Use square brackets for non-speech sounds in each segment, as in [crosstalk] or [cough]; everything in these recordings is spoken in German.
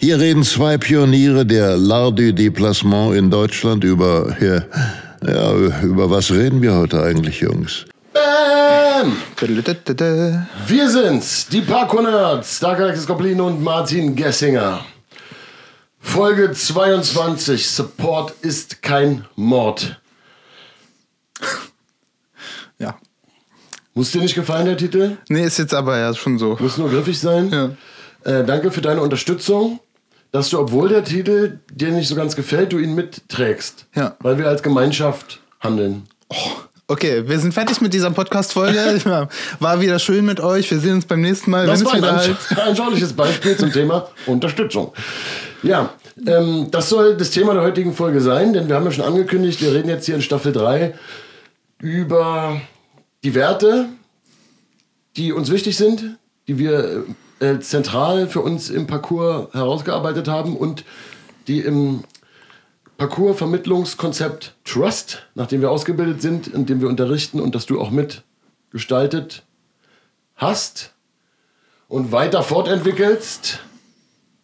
Hier reden zwei Pioniere der L'Art du Déplacement in Deutschland über, ja, ja, über was reden wir heute eigentlich, Jungs? Bam! Wir sind's, die Parkour Nerds, Dark Alexis Goblin und Martin Gessinger. Folge 22, Support ist kein Mord. [laughs] Ja. Muss dir nicht gefallen, der Titel? Nee, ist jetzt aber ja schon so. Muss nur griffig sein. Ja. Äh, danke für deine Unterstützung, dass du, obwohl der Titel dir nicht so ganz gefällt, du ihn mitträgst. Ja. Weil wir als Gemeinschaft handeln. Okay, wir sind fertig mit dieser Podcast-Folge. [laughs] War wieder schön mit euch. Wir sehen uns beim nächsten Mal. Das war ein anschauliches Beispiel zum Thema Unterstützung. Ja, ähm, das soll das Thema der heutigen Folge sein, denn wir haben ja schon angekündigt, wir reden jetzt hier in Staffel 3 über die Werte, die uns wichtig sind, die wir äh, zentral für uns im Parcours herausgearbeitet haben und die im Parcours-Vermittlungskonzept Trust, nachdem wir ausgebildet sind, in dem wir unterrichten und das du auch mitgestaltet hast und weiter fortentwickelst.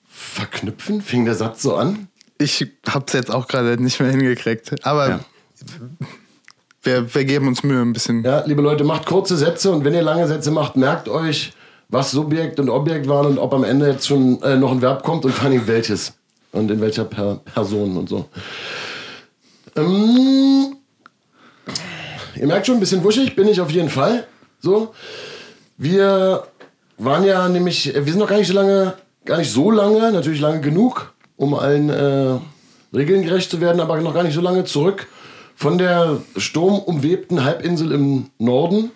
Verknüpfen? Fing der Satz so an? Ich hab's jetzt auch gerade nicht mehr hingekriegt. Aber Ja. wir, wir geben uns Mühe ein bisschen. Ja, liebe Leute, macht kurze Sätze und wenn ihr lange Sätze macht, merkt euch, was Subjekt und Objekt waren und ob am Ende jetzt schon äh, noch ein Verb kommt und vor allem welches und in welcher per Person und so. Ähm, ihr merkt schon, ein bisschen wuschig bin ich auf jeden Fall. So, wir waren ja nämlich, äh, wir sind noch gar nicht so lange, gar nicht so lange, natürlich lange genug, um allen äh, Regeln gerecht zu werden, aber noch gar nicht so lange zurück von der sturmumwebten Halbinsel im Norden.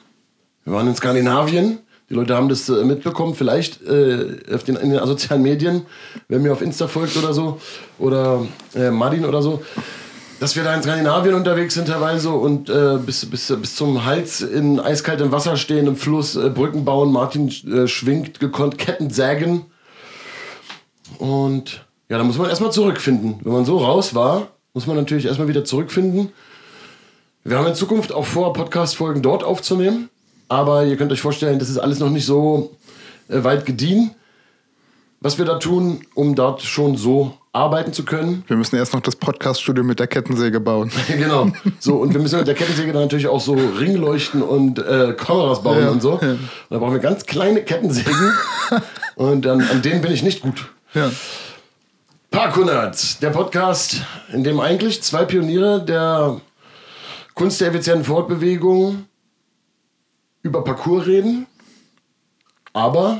Wir waren in Skandinavien. Die Leute haben das äh, mitbekommen, vielleicht äh, auf den, in den sozialen Medien, wer mir auf Insta folgt oder so, oder äh, Martin oder so, dass wir da in Skandinavien unterwegs sind teilweise und äh, bis, bis, bis zum Hals in eiskaltem Wasser stehen, im Fluss, äh, Brücken bauen. Martin schwingt gekonnt Ketten sägen. Und ja, da muss man erstmal zurückfinden. Wenn man so raus war, muss man natürlich erstmal wieder zurückfinden. Wir haben in Zukunft auch vor, Podcast-Folgen dort aufzunehmen. Aber ihr könnt euch vorstellen, das ist alles noch nicht so äh, weit gediehen, was wir da tun, um dort schon so arbeiten zu können. Wir müssen erst noch das Podcast-Studio mit der Kettensäge bauen. [laughs] genau. So, und wir müssen mit der Kettensäge dann natürlich auch so Ringleuchten und äh, Kameras bauen Ja, und so. ja. Und da brauchen wir ganz kleine Kettensägen. [laughs] und dann, an denen bin ich nicht gut. Ja. Parkour Nerds, der Podcast, in dem eigentlich zwei Pioniere der Kunst der effizienten Fortbewegung über Parcours reden, aber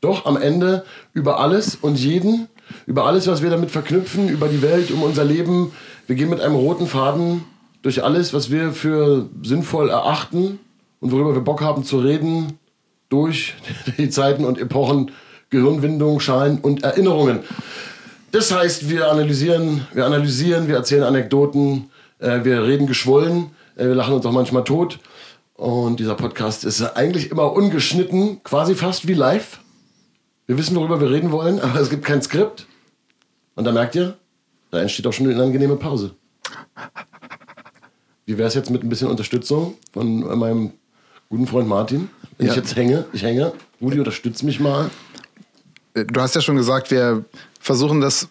doch am Ende über alles und jeden, über alles, was wir damit verknüpfen, über die Welt, um unser Leben. Wir gehen mit einem roten Faden durch alles, was wir für sinnvoll erachten und worüber wir Bock haben zu reden, durch [laughs] die Zeiten und Epochen, Gehirnwindungen, Schalen und Erinnerungen. Das heißt, wir analysieren, wir analysieren, wir erzählen Anekdoten, äh, wir reden geschwollen, äh, wir lachen uns auch manchmal tot. Und dieser Podcast ist eigentlich immer ungeschnitten, quasi fast wie live. Wir wissen, worüber wir reden wollen, aber es gibt kein Skript. Und da merkt ihr, da entsteht auch schon eine unangenehme Pause. Wie wäre es jetzt mit ein bisschen Unterstützung von meinem guten Freund Martin? Wenn Ja. ich jetzt hänge, ich hänge. Rudi, unterstützt mich mal. Du hast ja schon gesagt, wir versuchen das.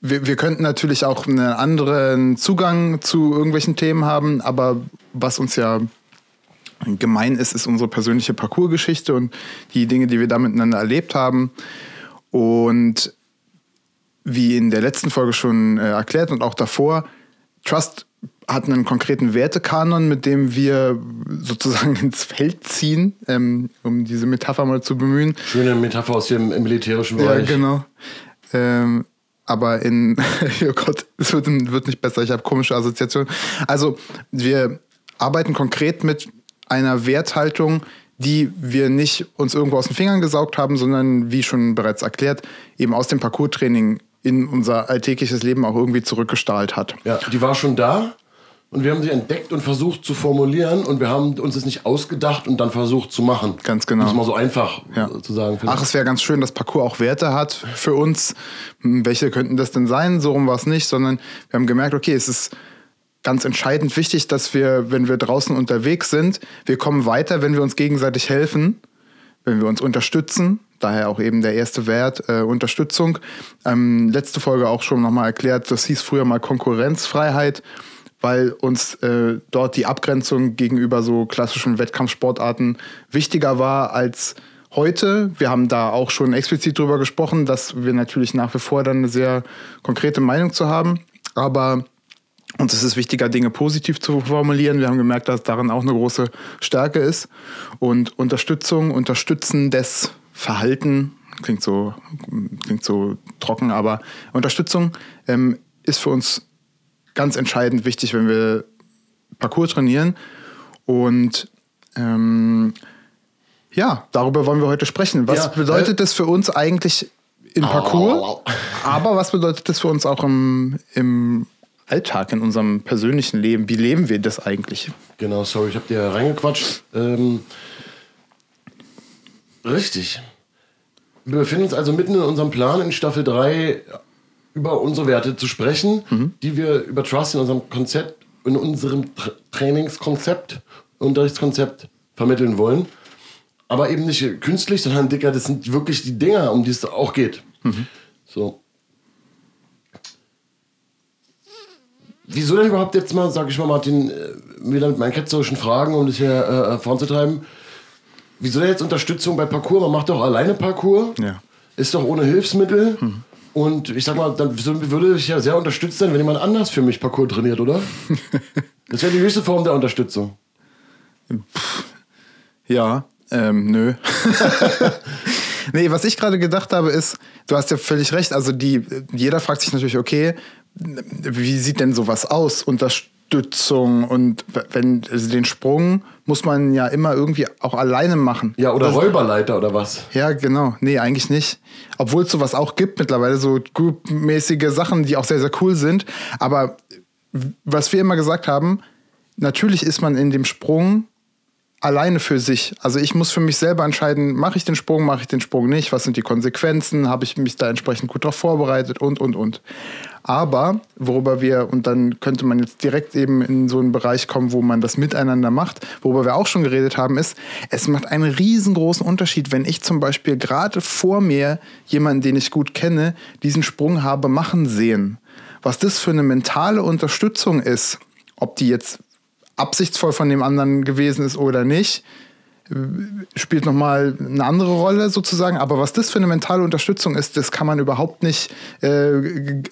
Wir, wir könnten natürlich auch einen anderen Zugang zu irgendwelchen Themen haben, aber was uns ja gemein ist, ist unsere persönliche Parcoursgeschichte und die Dinge, die wir da miteinander erlebt haben. Und wie in der letzten Folge schon äh, erklärt und auch davor, Trust hat einen konkreten Wertekanon, mit dem wir sozusagen [laughs] ins Feld ziehen, ähm, um diese Metapher mal zu bemühen. Schöne Metapher aus dem militärischen Ja, Bereich. genau. Ähm, aber in, [laughs] oh Gott, es wird, wird nicht besser, ich habe komische Assoziationen. Also, wir arbeiten konkret mit einer Werthaltung, die wir nicht uns irgendwo aus den Fingern gesaugt haben, sondern wie schon bereits erklärt, eben aus dem Parcours-Training in unser alltägliches Leben auch irgendwie zurückgestrahlt hat. Ja, die war schon da und wir haben sie entdeckt und versucht zu formulieren und wir haben uns das nicht ausgedacht und dann versucht zu machen. Ganz genau. Das ist mal so einfach Ja. zu sagen. Ach, es wäre ganz schön, dass Parcours auch Werte hat für uns. Hm, Welche könnten das denn sein? So rum war es nicht, sondern wir haben gemerkt, okay, es ist ganz entscheidend wichtig, dass wir, wenn wir draußen unterwegs sind, wir kommen weiter, wenn wir uns gegenseitig helfen, wenn wir uns unterstützen. Daher auch eben der erste Wert, äh, Unterstützung. Ähm, letzte Folge auch schon nochmal erklärt, das hieß früher mal Konkurrenzfreiheit, weil uns äh, dort die Abgrenzung gegenüber so klassischen Wettkampfsportarten wichtiger war als heute. Wir haben da auch schon explizit drüber gesprochen, dass wir natürlich nach wie vor dann eine sehr konkrete Meinung zu haben. Aber uns ist es wichtiger, Dinge positiv zu formulieren. Wir haben gemerkt, dass darin auch eine große Stärke ist. Und Unterstützung, unterstützendes Verhalten, klingt so, klingt so trocken, aber Unterstützung ähm, ist für uns ganz entscheidend wichtig, wenn wir Parcours trainieren. Und ähm, ja, darüber wollen wir heute sprechen. Was Ja, bedeutet das für uns eigentlich im Parcours? Aber was bedeutet das für uns auch im, im Alltag, in unserem persönlichen Leben? Wie leben wir das eigentlich? Genau, sorry, ich habe dir reingequatscht. Ähm, richtig. Wir befinden uns also mitten in unserem Plan in Staffel 3 über unsere Werte zu sprechen, die wir über Trust in unserem Konzept, in unserem Tra Trainingskonzept, Unterrichtskonzept vermitteln wollen. Aber eben nicht künstlich, sondern dicker, das sind wirklich die Dinger, um die es auch geht. So. Wieso denn überhaupt jetzt mal, sag ich mal, Martin, äh, wieder mit meinen ketzerischen Fragen, um das hier äh, voranzutreiben? Wieso denn jetzt Unterstützung bei Parcours? Man macht doch alleine Parcours. Ja. Ist doch ohne Hilfsmittel. Und ich sag mal, dann würde ich ja sehr unterstützt sein, wenn jemand anders für mich Parcours trainiert, oder? [laughs] das wäre die höchste Form der Unterstützung. Ja, ähm, nö. [laughs] nee, was ich gerade gedacht habe, ist, du hast ja völlig recht. Also die, jeder fragt sich natürlich, okay, wie sieht denn sowas aus? Unterstützung und wenn also den Sprung muss man ja immer irgendwie auch alleine machen. Ja, oder Das- Räuberleiter oder was? Ja, genau. Nee, eigentlich nicht. Obwohl es sowas auch gibt mittlerweile, so groupmäßige Sachen, die auch sehr, sehr cool sind. Aber was wir immer gesagt haben, natürlich ist man in dem Sprung alleine für sich. Also ich muss für mich selber entscheiden, mache ich den Sprung, mache ich den Sprung nicht, was sind die Konsequenzen, habe ich mich da entsprechend gut darauf vorbereitet und, und, und. Aber worüber wir, und dann könnte man jetzt direkt eben in so einen Bereich kommen, wo man das miteinander macht, worüber wir auch schon geredet haben, ist, es macht einen riesengroßen Unterschied, wenn ich zum Beispiel gerade vor mir jemanden, den ich gut kenne, diesen Sprung habe machen sehen. Was das für eine mentale Unterstützung ist, ob die jetzt absichtsvoll von dem anderen gewesen ist oder nicht, spielt nochmal eine andere Rolle sozusagen. Aber was das für eine mentale Unterstützung ist, das kann man überhaupt nicht äh,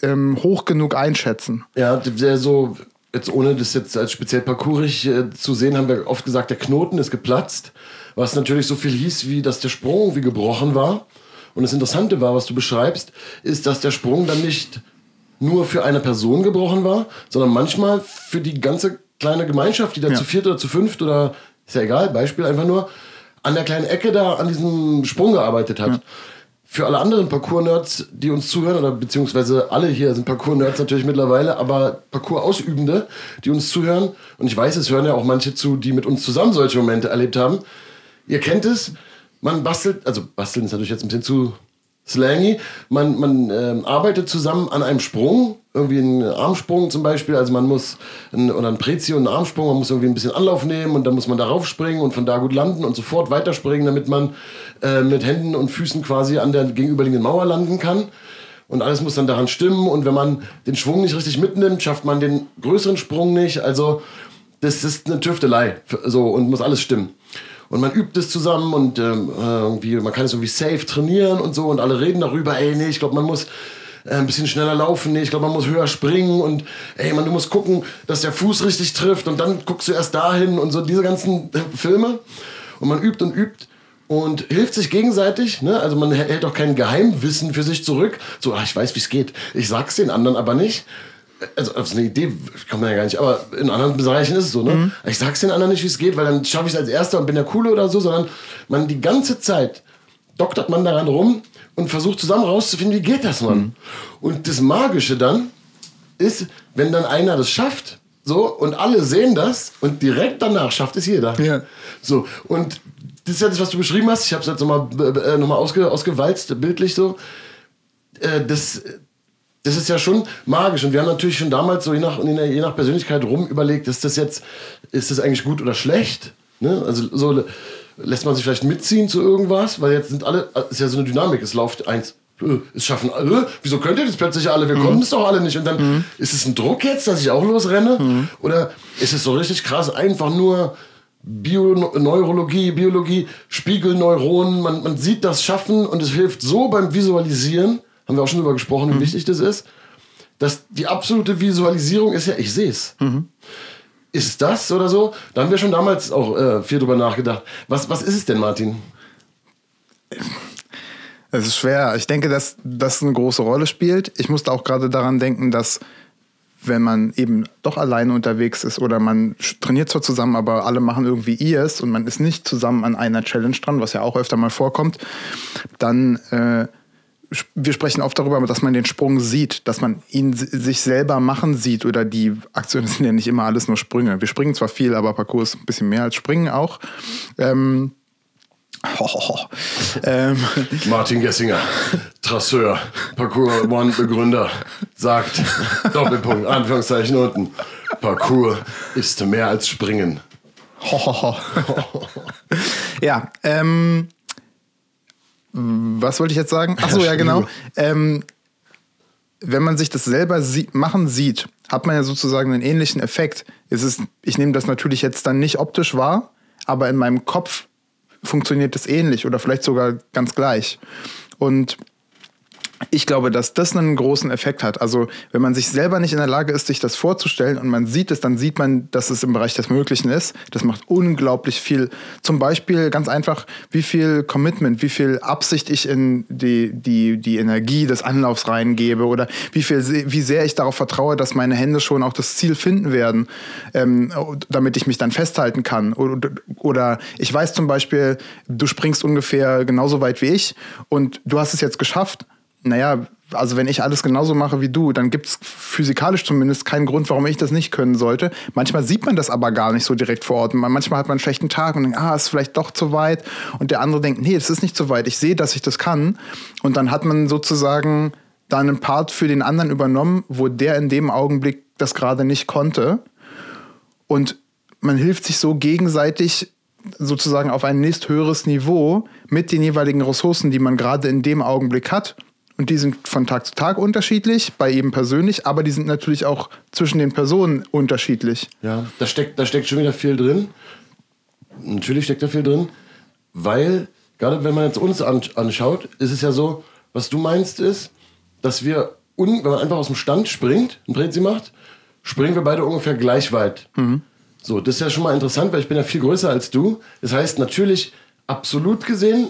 ähm, hoch genug einschätzen. Ja, so, jetzt ohne das jetzt als speziell parkourig äh, zu sehen, haben wir oft gesagt, der Knoten ist geplatzt. Was natürlich so viel hieß, wie dass der Sprung wie gebrochen war. Und das Interessante war, was du beschreibst, ist, dass der Sprung dann nicht nur für eine Person gebrochen war, sondern manchmal für die ganze kleine Gemeinschaft, die da Ja. zu viert oder zu fünft oder ist ja egal, Beispiel einfach nur, an der kleinen Ecke da an diesem Sprung gearbeitet hat. Für alle anderen Parcours-Nerds, die uns zuhören, oder beziehungsweise alle hier sind Parcours-Nerds natürlich mittlerweile, aber Parcours-Ausübende, die uns zuhören, und ich weiß, es hören ja auch manche zu, die mit uns zusammen solche Momente erlebt haben. Ihr kennt es, man bastelt, also basteln ist natürlich jetzt ein bisschen zu slangy, man, man ähm, arbeitet zusammen an einem Sprung, irgendwie einen Armsprung zum Beispiel, also man muss, ein, oder ein Prezi und einen Armsprung, man muss irgendwie ein bisschen Anlauf nehmen und dann muss man darauf springen und von da gut landen und sofort weiterspringen, damit man äh, mit Händen und Füßen quasi an der gegenüberliegenden Mauer landen kann. Und alles muss dann daran stimmen. Und wenn man den Schwung nicht richtig mitnimmt, schafft man den größeren Sprung nicht. Also, das ist eine Tüftelei. So, und muss alles stimmen. Und man übt es zusammen und ähm, äh, irgendwie, man kann es irgendwie safe trainieren und so. Und alle reden darüber, ey, nee, ich glaube, man muss äh, ein bisschen schneller laufen. Nee, ich glaube, man muss höher springen. Und ey, man, du musst gucken, dass der Fuß richtig trifft. Und dann guckst du erst dahin und so diese ganzen äh, Filme. Und man übt und übt und hilft sich gegenseitig. Ne? Also man hält auch kein Geheimwissen für sich zurück. So, ah, ich weiß, wie es geht. Ich sag's den anderen aber nicht. Also auf so eine Idee kommt man ja gar nicht, aber in anderen Bereichen ist es so, ne? Mhm. Ich sag's den anderen nicht, wie es geht, weil dann schaffe ich es als Erster und bin der Coole oder so, sondern man die ganze Zeit doktert man daran rum und versucht zusammen rauszufinden, wie geht das, Mhm. Mann? Und das Magische dann ist, wenn dann einer das schafft, so, und alle sehen das und direkt danach schafft es jeder. Ja. So, und das ist ja das, was du beschrieben hast. Ich habe es jetzt nochmal äh, noch mal ausge, ausgewalzt, bildlich so. Äh, das, das ist ja schon magisch. Und wir haben natürlich schon damals so je nach, je nach Persönlichkeit rum überlegt, ist das jetzt, ist das eigentlich gut oder schlecht? Ne? Also so lässt man sich vielleicht mitziehen zu irgendwas, weil jetzt sind alle, es ist ja so eine Dynamik, es läuft eins. äh, Es schaffen alle. Wieso könnt ihr das plötzlich alle? Wir konnten es doch alle nicht. Und dann ist es ein Druck jetzt, dass ich auch losrenne? Oder ist es so richtig krass, einfach nur Bio Neurologie, Biologie, Spiegelneuronen, man, man sieht das Schaffen und es hilft so beim Visualisieren, haben wir auch schon darüber gesprochen, wie wichtig das ist, dass die absolute Visualisierung ist ja, ich sehe es. Ist es das oder so? Da haben wir schon damals auch äh, viel drüber nachgedacht. Was, was ist es denn, Martin? Es ist schwer. Ich denke, dass das eine große Rolle spielt. Ich musste auch gerade daran denken, dass wenn man eben doch alleine unterwegs ist oder man trainiert zwar zusammen, aber alle machen irgendwie ihrs und man ist nicht zusammen an einer Challenge dran, was ja auch öfter mal vorkommt, dann äh, wir sprechen oft darüber, dass man den Sprung sieht, dass man ihn si- sich selber machen sieht oder die Aktionen sind ja nicht immer alles nur Sprünge. Wir springen zwar viel, aber Parcours ist ein bisschen mehr als Springen auch. Ähm, [laughs] ähm, Martin Gessinger, Trasseur, Parcours One Begründer, sagt, Doppelpunkt, Anführungszeichen unten, Parcours ist mehr als Springen. [laughs] ja, ähm, was wollte ich jetzt sagen? Ach so, ja, genau. Ähm, wenn man sich das selber sie machen sieht, hat man ja sozusagen einen ähnlichen Effekt. Es ist, ich nehme das natürlich jetzt dann nicht optisch wahr, aber in meinem Kopf funktioniert es ähnlich oder vielleicht sogar ganz gleich. Und ich glaube, dass das einen großen Effekt hat. Also, wenn man sich selber nicht in der Lage ist, sich das vorzustellen und man sieht es, dann sieht man, dass es im Bereich des Möglichen ist. Das macht unglaublich viel. Zum Beispiel ganz einfach, wie viel Commitment, wie viel Absicht ich in die, die, die Energie des Anlaufs reingebe oder wie, viel, wie sehr ich darauf vertraue, dass meine Hände schon auch das Ziel finden werden, ähm, damit ich mich dann festhalten kann. Oder, oder ich weiß zum Beispiel, du springst ungefähr genauso weit wie ich und du hast es jetzt geschafft naja, also wenn ich alles genauso mache wie du, dann gibt es physikalisch zumindest keinen Grund, warum ich das nicht können sollte. Manchmal sieht man das aber gar nicht so direkt vor Ort. Manchmal hat man einen schlechten Tag und denkt, ah, ist vielleicht doch zu weit. Und der andere denkt, nee, es ist nicht zu weit. Ich sehe, dass ich das kann. Und dann hat man sozusagen da einen Part für den anderen übernommen, wo der in dem Augenblick das gerade nicht konnte. Und man hilft sich so gegenseitig sozusagen auf ein nächsthöheres Niveau mit den jeweiligen Ressourcen, die man gerade in dem Augenblick hat. Und die sind von Tag zu Tag unterschiedlich, bei jedem persönlich, aber die sind natürlich auch zwischen den Personen unterschiedlich. Ja, da steckt, da steckt schon wieder viel drin. Natürlich steckt da viel drin, weil, gerade wenn man jetzt uns an, anschaut, ist es ja so, was du meinst ist, dass wir, wenn man einfach aus dem Stand springt, ein Prezi macht, springen wir beide ungefähr gleich weit. So, das ist ja schon mal interessant, weil ich bin ja viel größer als du. Das heißt, natürlich, absolut gesehen,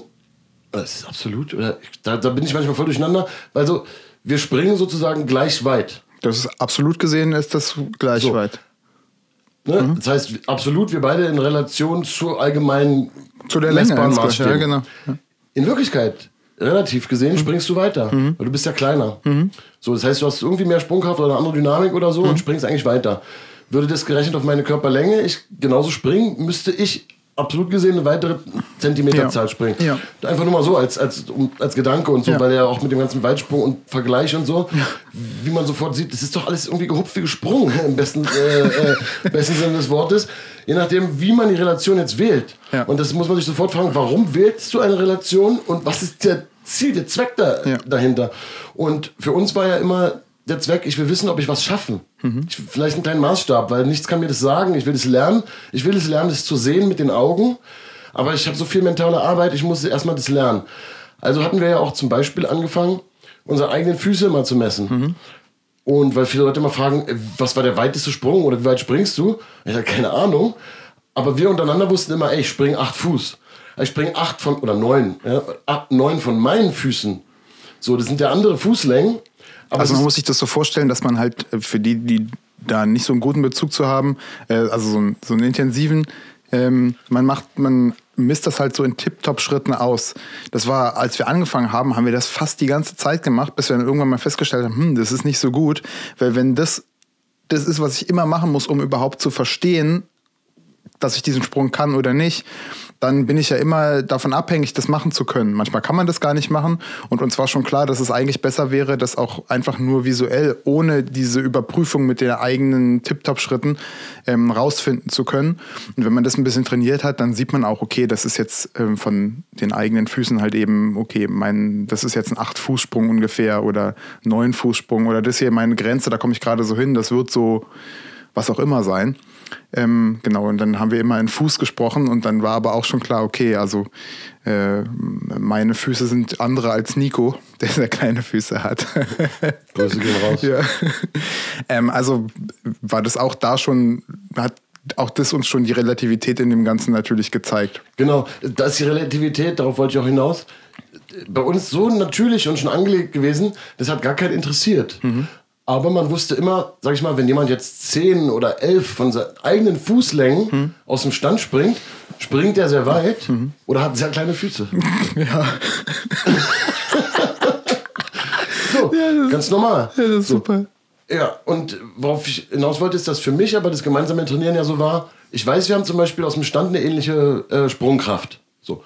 das ist absolut, oder da, da bin ich manchmal voll durcheinander, weil so, wir springen sozusagen gleich weit. Das ist absolut gesehen, ist das gleich So. weit. Ne? Das heißt, absolut, wir beide in Relation zur allgemeinen Zu der messbaren insgesamt. Ja, genau. Ja. In Wirklichkeit, relativ gesehen, springst du weiter, weil du bist ja kleiner. So, das heißt, du hast irgendwie mehr Sprungkraft oder eine andere Dynamik oder so und springst eigentlich weiter. Würde das gerechnet auf meine Körperlänge, ich genauso springen, müsste ich absolut gesehen eine weitere Zentimeterzahl Ja. springen. Ja. Einfach nur mal so als, als, als Gedanke und so, Ja. weil ja auch mit dem ganzen Weitsprung und Vergleich und so, wie man sofort sieht, das ist doch alles irgendwie gehupft wie gesprungen, im besten, äh, äh, besten Sinne des Wortes. Je nachdem, wie man die Relation jetzt wählt. Und das muss man sich sofort fragen, warum wählst du eine Relation und was ist der Ziel, der Zweck da, dahinter? Und für uns war ja immer der Zweck, ich will wissen, ob ich was schaffen. Mhm. Ich, vielleicht einen kleinen Maßstab, weil nichts kann mir das sagen. Ich will das lernen. Ich will es lernen, das zu sehen mit den Augen. Aber ich habe so viel mentale Arbeit, ich muss erstmal das lernen. Also hatten wir ja auch zum Beispiel angefangen, unsere eigenen Füße mal zu messen. Mhm. Und weil viele Leute immer fragen, äh, was war der weiteste Sprung oder wie weit springst du? Ich habe keine Ahnung. Aber wir untereinander wussten immer, ey, ich springe acht Fuß. Ich springe acht von, oder neun, ja, acht, neun von meinen Füßen. So, das sind ja andere Fußlängen. Aber also man muss sich das so vorstellen, dass man halt äh, für die, die da nicht so einen guten Bezug zu haben, äh, also so, einen- so einen intensiven, ähm, man macht, man misst das halt so in Tip-Top-Schritten aus. Das war, als wir angefangen haben, haben wir das fast die ganze Zeit gemacht, bis wir dann irgendwann mal festgestellt haben, hm, das ist nicht so gut, weil wenn das das ist, was ich immer machen muss, um überhaupt zu verstehen, dass ich diesen Sprung kann oder nicht, dann bin ich ja immer davon abhängig, das machen zu können. Manchmal kann man das gar nicht machen und uns war schon klar, dass es eigentlich besser wäre, das auch einfach nur visuell, ohne diese Überprüfung mit den eigenen Tip-Top-Schritten ähm, rausfinden zu können. Und wenn man das ein bisschen trainiert hat, dann sieht man auch, okay, das ist jetzt ähm, von den eigenen Füßen halt eben, okay, mein, das ist jetzt ein Acht-Fuß-Sprung ungefähr oder Neun-Fuß-Sprung oder das hier meine Grenze, da komme ich gerade so hin, das wird so was auch immer sein. Ähm, genau, und dann haben wir immer in Fuß gesprochen und dann war aber auch schon klar, okay, also äh, meine Füße sind andere als Nico, [laughs] der sehr kleine Füße hat. [laughs] Grüße gehen raus. ja. ähm, also war das auch da schon, hat auch das uns schon die Relativität in dem Ganzen natürlich gezeigt. Genau, da ist die Relativität, darauf wollte ich auch hinaus, bei uns so natürlich und schon angelegt gewesen, das hat gar keinen interessiert. Aber man wusste immer, sag ich mal, wenn jemand jetzt 10 oder 11 von seinen eigenen Fußlängen aus dem Stand springt, springt er sehr weit oder hat sehr kleine Füße. [laughs] Ja, [laughs] So, ganz normal. das ist super. Ja, und worauf ich hinaus wollte, ist, dass für mich aber das gemeinsame Trainieren ja so war. Ich weiß, wir haben zum Beispiel aus dem Stand eine ähnliche äh, Sprungkraft. So.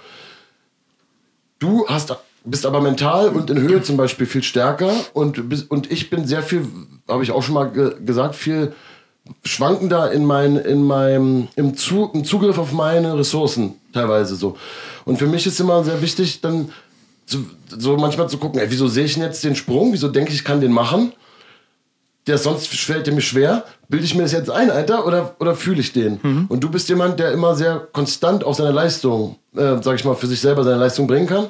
Du hast, bist aber mental und in Höhe zum Beispiel viel stärker und, bist, und ich bin sehr viel, habe ich auch schon mal ge gesagt, viel schwankender in, mein, in meinem im, Zu, im Zugriff auf meine Ressourcen teilweise so. Und für mich ist immer sehr wichtig, dann zu, so manchmal zu gucken, ey, wieso sehe ich jetzt den Sprung? Wieso denke ich, ich kann den machen? der sonst fällt mir schwer, bilde ich mir das jetzt ein, Alter, oder, oder fühle ich den? Und du bist jemand, der immer sehr konstant auf seine Leistung, äh, sag ich mal, für sich selber seine Leistung bringen kann.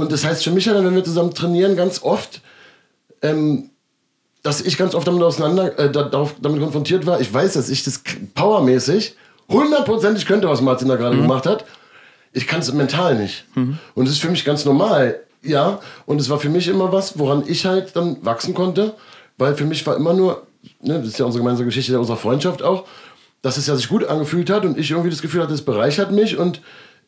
Und das heißt für mich dann, wenn wir zusammen trainieren, ganz oft, ähm, dass ich ganz oft damit auseinander, äh, da, darauf, damit konfrontiert war. Ich weiß, dass ich das powermäßig hundertprozentig könnte, was Martin da gerade gemacht hat. Ich kann es mental nicht. Und es ist für mich ganz normal, ja. Und es war für mich immer was, woran ich halt dann wachsen konnte, weil für mich war immer nur, ne, das ist ja unsere gemeinsame Geschichte unserer Freundschaft auch, dass es ja sich gut angefühlt hat und ich irgendwie das Gefühl hatte, es bereichert mich und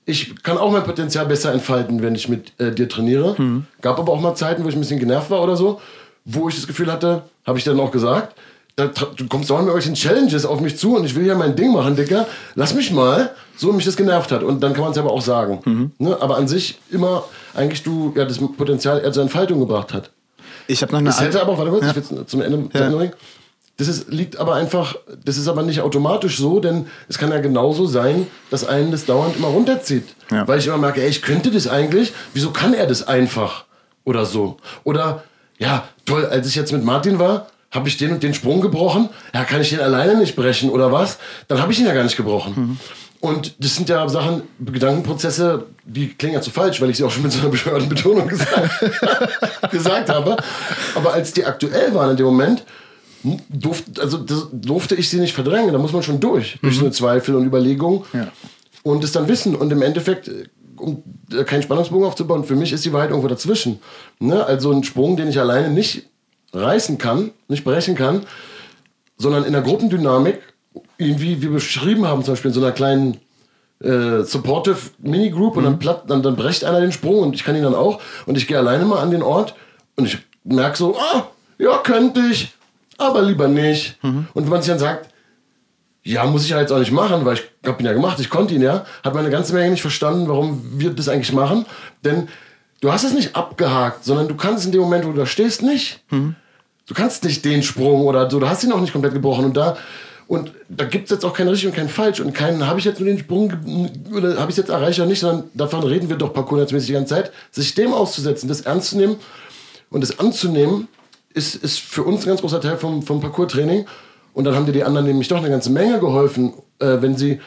ich kann auch mein Potenzial besser entfalten, wenn ich mit äh, dir trainiere. Gab aber auch mal Zeiten, wo ich ein bisschen genervt war oder so, wo ich das Gefühl hatte, habe ich dann auch gesagt, da, du kommst dauernd mit irgendwelchen Challenges auf mich zu und ich will ja mein Ding machen, Dicker. Lass mich mal, so mich das genervt hat. Und dann kann man es aber auch sagen. Ne? Aber an sich immer eigentlich du ja das Potenzial eher zur Entfaltung gebracht hat. Ich habe noch eine Das hätte aber warte kurz, Ja. ich will's zum Ende, zum Ende bringen. Das ist, liegt aber einfach, das ist aber nicht automatisch so, denn es kann ja genauso sein, dass einen das dauernd immer runterzieht. Ja. Weil ich immer merke, ey, ich könnte das eigentlich, wieso kann er das einfach? Oder so. Oder, ja, toll, als ich jetzt mit Martin war, habe ich den und den Sprung gebrochen, ja, kann ich den alleine nicht brechen oder was? Dann habe ich ihn ja gar nicht gebrochen. Und das sind ja Sachen, Gedankenprozesse, die klingen ja zu falsch, weil ich sie auch schon mit so einer bescheuerten Betonung [laughs] gesagt, [laughs] gesagt habe. Aber als die aktuell waren in dem Moment, durfte, also das, durfte ich sie nicht verdrängen. Da muss man schon durch, durch so eine Zweifel und Überlegung. Ja. Und es dann wissen. Und im Endeffekt, um keinen Spannungsbogen aufzubauen, für mich ist die Wahrheit irgendwo dazwischen. Ne? Also ein Sprung, den ich alleine nicht reißen kann, nicht brechen kann, sondern in der Gruppendynamik, irgendwie wie wir beschrieben haben, zum Beispiel in so einer kleinen äh, supportive Minigroup und dann, platt, dann, dann brecht einer den Sprung und ich kann ihn dann auch und ich gehe alleine mal an den Ort und ich merke so, ah, ja, könnte ich, aber lieber nicht. Und wenn man sich dann sagt, ja, muss ich ja jetzt auch nicht machen, weil ich hab ihn ja gemacht, ich konnte ihn ja, hat meine ganze Menge nicht verstanden, warum wir das eigentlich machen. Denn du hast es nicht abgehakt, sondern du kannst in dem Moment, wo du da stehst, nicht. Du kannst nicht den Sprung oder so, du hast ihn auch nicht komplett gebrochen. Und da, und da gibt es jetzt auch kein richtig und kein falsch. Und keinen, habe ich jetzt nur den Sprung oder habe ich jetzt erreicht oder nicht, sondern davon reden wir doch parkournetzmäßig die ganze Zeit, sich dem auszusetzen, das ernst zu nehmen und das anzunehmen, ist, ist für uns ein ganz großer Teil vom, vom Parcours-Training. Und dann haben dir die anderen nämlich doch eine ganze Menge geholfen, äh, wenn sie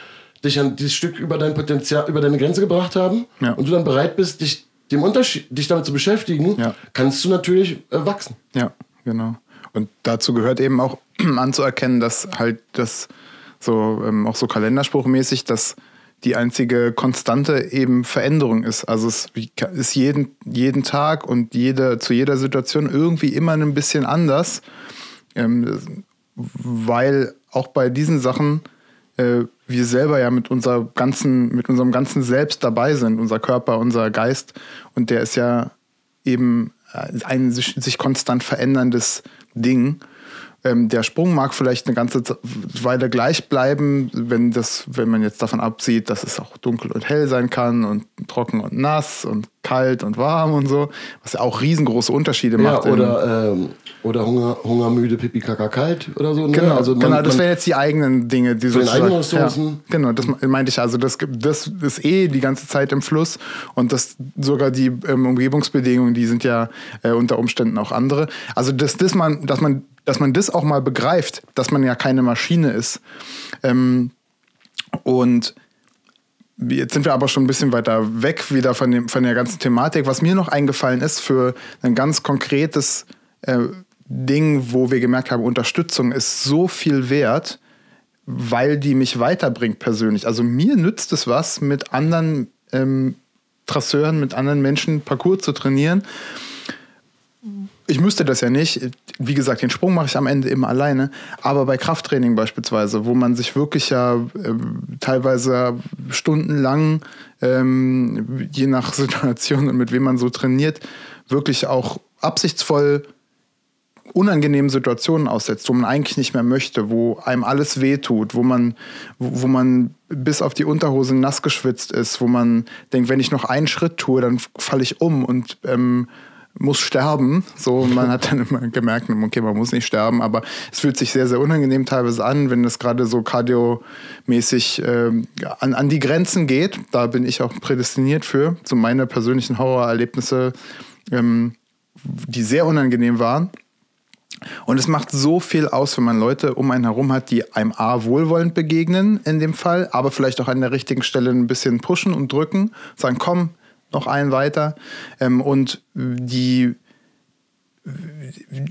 dich an dieses Stück über dein Potenzial, über deine Grenze gebracht haben Ja. und du dann bereit bist, dich dem Unterschied, dich damit zu beschäftigen, Ja. kannst du natürlich äh, wachsen. Ja, genau. Und dazu gehört eben auch [clears throat] anzuerkennen, dass halt das so ähm, auch so kalenderspruchmäßig, dass die einzige Konstante eben Veränderung ist. Also es ist jeden, jeden Tag und jede, zu jeder Situation irgendwie immer ein bisschen anders, ähm, weil auch bei diesen Sachen äh, wir selber ja mit, unserer ganzen, mit unserem ganzen Selbst dabei sind, unser Körper, unser Geist. Und der ist ja eben ein sich, sich konstant veränderndes Ding. Ähm, der Sprung mag vielleicht eine ganze Weile gleich bleiben, wenn, das, wenn man jetzt davon absieht, dass es auch dunkel und hell sein kann und trocken und nass und kalt und warm und so, was ja auch riesengroße Unterschiede ja, macht. Oder, ähm, oder Hunger, hungermüde, pipi, kaka, kalt oder so. Ne? Genau, also man, genau, das wären jetzt die eigenen Dinge. Die so den eigenen Ressourcen. Ja, genau, das meinte ich. Also das, das ist eh die ganze Zeit im Fluss und das sogar die ähm, Umgebungsbedingungen, die sind ja äh, unter Umständen auch andere. Also dass, dass, man, dass man dass man das auch mal begreift, dass man ja keine Maschine ist. Ähm, und jetzt sind wir aber schon ein bisschen weiter weg wieder von, dem, von der ganzen Thematik. Was mir noch eingefallen ist für ein ganz konkretes äh, Ding, wo wir gemerkt haben, Unterstützung ist so viel wert, weil die mich weiterbringt persönlich. Also mir nützt es was, mit anderen ähm, Trasseuren, mit anderen Menschen Parcours zu trainieren ich müsste das ja nicht. Wie gesagt, den Sprung mache ich am Ende immer alleine. Aber bei Krafttraining beispielsweise, wo man sich wirklich ja äh, teilweise stundenlang, ähm, je nach [laughs] Situation und mit wem man so trainiert, wirklich auch absichtsvoll unangenehmen Situationen aussetzt, wo man eigentlich nicht mehr möchte, wo einem alles wehtut, wo man, wo, man bis auf die Unterhose nass geschwitzt ist, wo man denkt, wenn ich noch einen Schritt tue, dann falle ich um und ähm, muss sterben. So, man hat dann immer gemerkt, okay, man muss nicht sterben, aber es fühlt sich sehr, sehr unangenehm teilweise an, wenn es gerade so kardiomäßig äh, an, an die Grenzen geht. Da bin ich auch prädestiniert für, zu so meine persönlichen Horrorerlebnisse, ähm, die sehr unangenehm waren. Und es macht so viel aus, wenn man Leute um einen herum hat, die einem A wohlwollend begegnen in dem Fall, aber vielleicht auch an der richtigen Stelle ein bisschen pushen und drücken, sagen, komm, noch einen weiter. Ähm, und die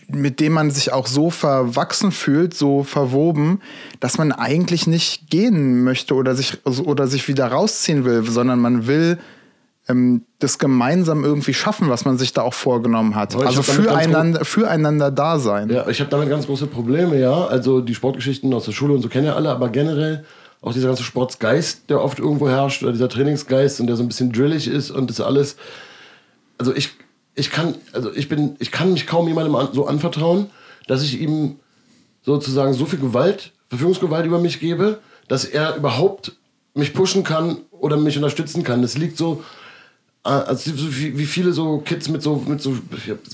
mit dem man sich auch so verwachsen fühlt, so verwoben, dass man eigentlich nicht gehen möchte oder sich, oder sich wieder rausziehen will, sondern man will ähm, das gemeinsam irgendwie schaffen, was man sich da auch vorgenommen hat. Also füreinander, füreinander da sein. Ja, ich habe damit ganz große Probleme, ja. Also die Sportgeschichten aus der Schule und so kennen ja alle, aber generell auch dieser ganze Sportsgeist, der oft irgendwo herrscht, oder dieser Trainingsgeist und der so ein bisschen drillig ist und das alles. Also ich, ich kann, also ich bin, ich kann mich kaum jemandem so anvertrauen, dass ich ihm sozusagen so viel Gewalt, Verfügungsgewalt über mich gebe, dass er überhaupt mich pushen kann oder mich unterstützen kann. Das liegt so, äh, also wie viele so Kids mit so, mit so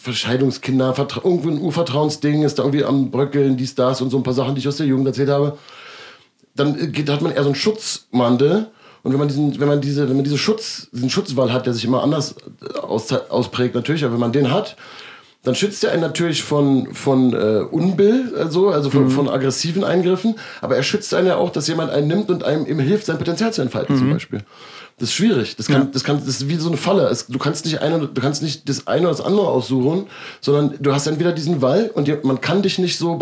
Verscheidungskinder, irgendwie ein Urvertrauensding ist da irgendwie am Bröckeln, dies, das und so ein paar Sachen, die ich aus der Jugend erzählt habe dann geht, hat man eher so einen Schutzmantel. Und wenn man diesen, wenn man diese, wenn man diese Schutz, diesen Schutzwall hat, der sich immer anders äh, aus, ausprägt, natürlich, aber wenn man den hat, dann schützt er einen natürlich von, von äh, Unbill, also, also von, mhm. von aggressiven Eingriffen, aber er schützt einen ja auch, dass jemand einen nimmt und einem ihm hilft, sein Potenzial zu entfalten, mhm. zum Beispiel. Das ist schwierig. Das kann, ja. das kann, das ist wie so eine Falle. Es, du kannst nicht eine, du kannst nicht das eine oder das andere aussuchen, sondern du hast entweder diesen Wall und man kann dich nicht so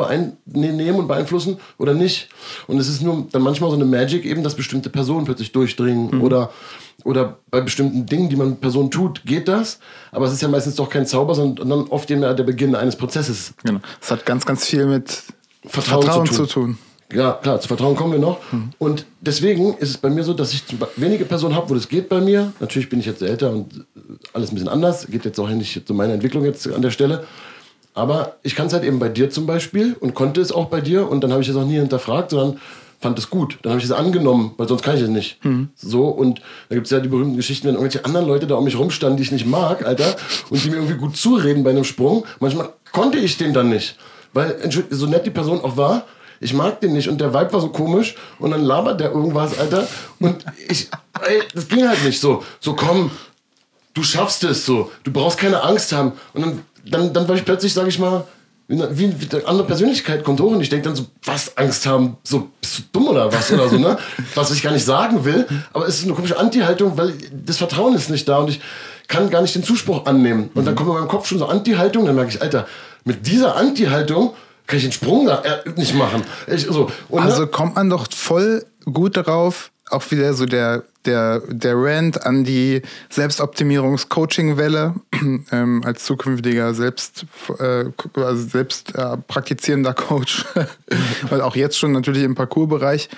nehmen und beeinflussen oder nicht. Und es ist nur dann manchmal so eine Magic eben, dass bestimmte Personen plötzlich durchdringen mhm. oder oder bei bestimmten Dingen, die man Personen tut, geht das. Aber es ist ja meistens doch kein Zauber, sondern oft eben der Beginn eines Prozesses. Genau. Es hat ganz, ganz viel mit Vertrauen, Vertrauen zu, tun. zu tun. Ja, klar, zu Vertrauen kommen wir noch. Mhm. Und deswegen ist es bei mir so, dass ich wenige Personen habe, wo das geht bei mir. Natürlich bin ich jetzt älter und alles ein bisschen anders. Geht jetzt auch nicht zu meiner Entwicklung jetzt an der Stelle. Aber ich kann es halt eben bei dir zum Beispiel und konnte es auch bei dir. Und dann habe ich es auch nie hinterfragt, sondern fand es gut. Dann habe ich es angenommen, weil sonst kann ich es nicht. Mhm. So, und da gibt es ja die berühmten Geschichten, wenn irgendwelche anderen Leute da um mich rumstanden, die ich nicht mag, Alter, und die mir irgendwie gut zureden bei einem Sprung. Manchmal konnte ich den dann nicht. Weil, so nett die Person auch war, ich mag den nicht und der Vibe war so komisch und dann labert der irgendwas, Alter. Und ich, ey, das ging halt nicht so. So komm, du schaffst es so. Du brauchst keine Angst haben. Und dann, dann, dann war ich plötzlich, sag ich mal, wie, wie eine andere Persönlichkeit kommt hoch und ich denke dann so, was Angst haben, so bist du dumm oder was oder so, ne? [laughs] was ich gar nicht sagen will, aber es ist eine komische Anti-Haltung, weil das Vertrauen ist nicht da und ich kann gar nicht den Zuspruch annehmen. Und dann kommt in meinem Kopf schon so Anti-Haltung, dann merke ich, Alter, mit dieser Anti-Haltung kann ich den Sprung da äh, nicht machen. Ich, so. Und, Also ne? kommt man doch voll gut darauf, auch wieder so der, der, der Rant an die Selbstoptimierungs-Coaching-Welle [clears throat] ähm, als zukünftiger selbst, äh, also selbst äh, praktizierender Coach, [laughs] weil auch jetzt schon natürlich im Parcoursbereich.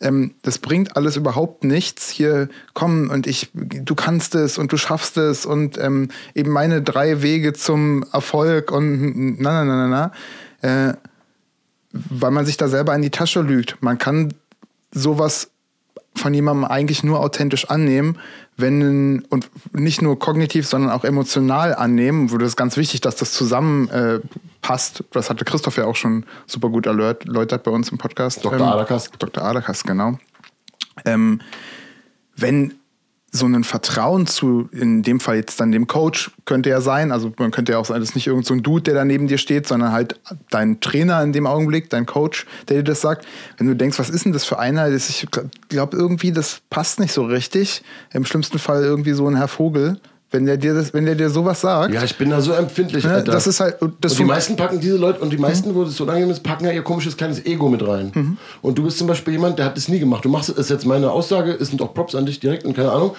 Ähm, das bringt alles überhaupt nichts. Hier komm und ich, du kannst es und du schaffst es und ähm, eben meine drei Wege zum Erfolg und na na na na na. Äh, weil man sich da selber in die Tasche lügt. Man kann sowas von jemandem eigentlich nur authentisch annehmen, wenn und nicht nur kognitiv, sondern auch emotional annehmen. Wo das ist ganz wichtig, dass das zusammen äh. Das hatte Christoph ja auch schon super gut erläut- erläutert bei uns im Podcast. Dr. Adakas. Dr. Adakas, genau. Ähm, wenn so ein Vertrauen zu, in dem Fall jetzt dann dem Coach, könnte ja sein, also man könnte ja auch sein, das ist nicht irgend so Dude, der da neben dir steht, sondern halt dein Trainer in dem Augenblick, dein Coach, der dir das sagt. Wenn du denkst, was ist denn das für einer? Ich glaube irgendwie, das passt nicht so richtig. Im schlimmsten Fall irgendwie so ein Herr Vogel. Wenn der dir, das, wenn der dir sowas sagt, Ja, ich bin da so empfindlich. ne, Alter. das ist halt. Das und die meisten packen diese Leute, und die meisten, wo das so unangenehm ist, packen ja ihr komisches kleines Ego mit rein. Mhm. Und du bist zum Beispiel jemand, der hat das nie gemacht. Du machst es, ist jetzt meine Aussage, es sind auch Props an dich direkt und keine Ahnung.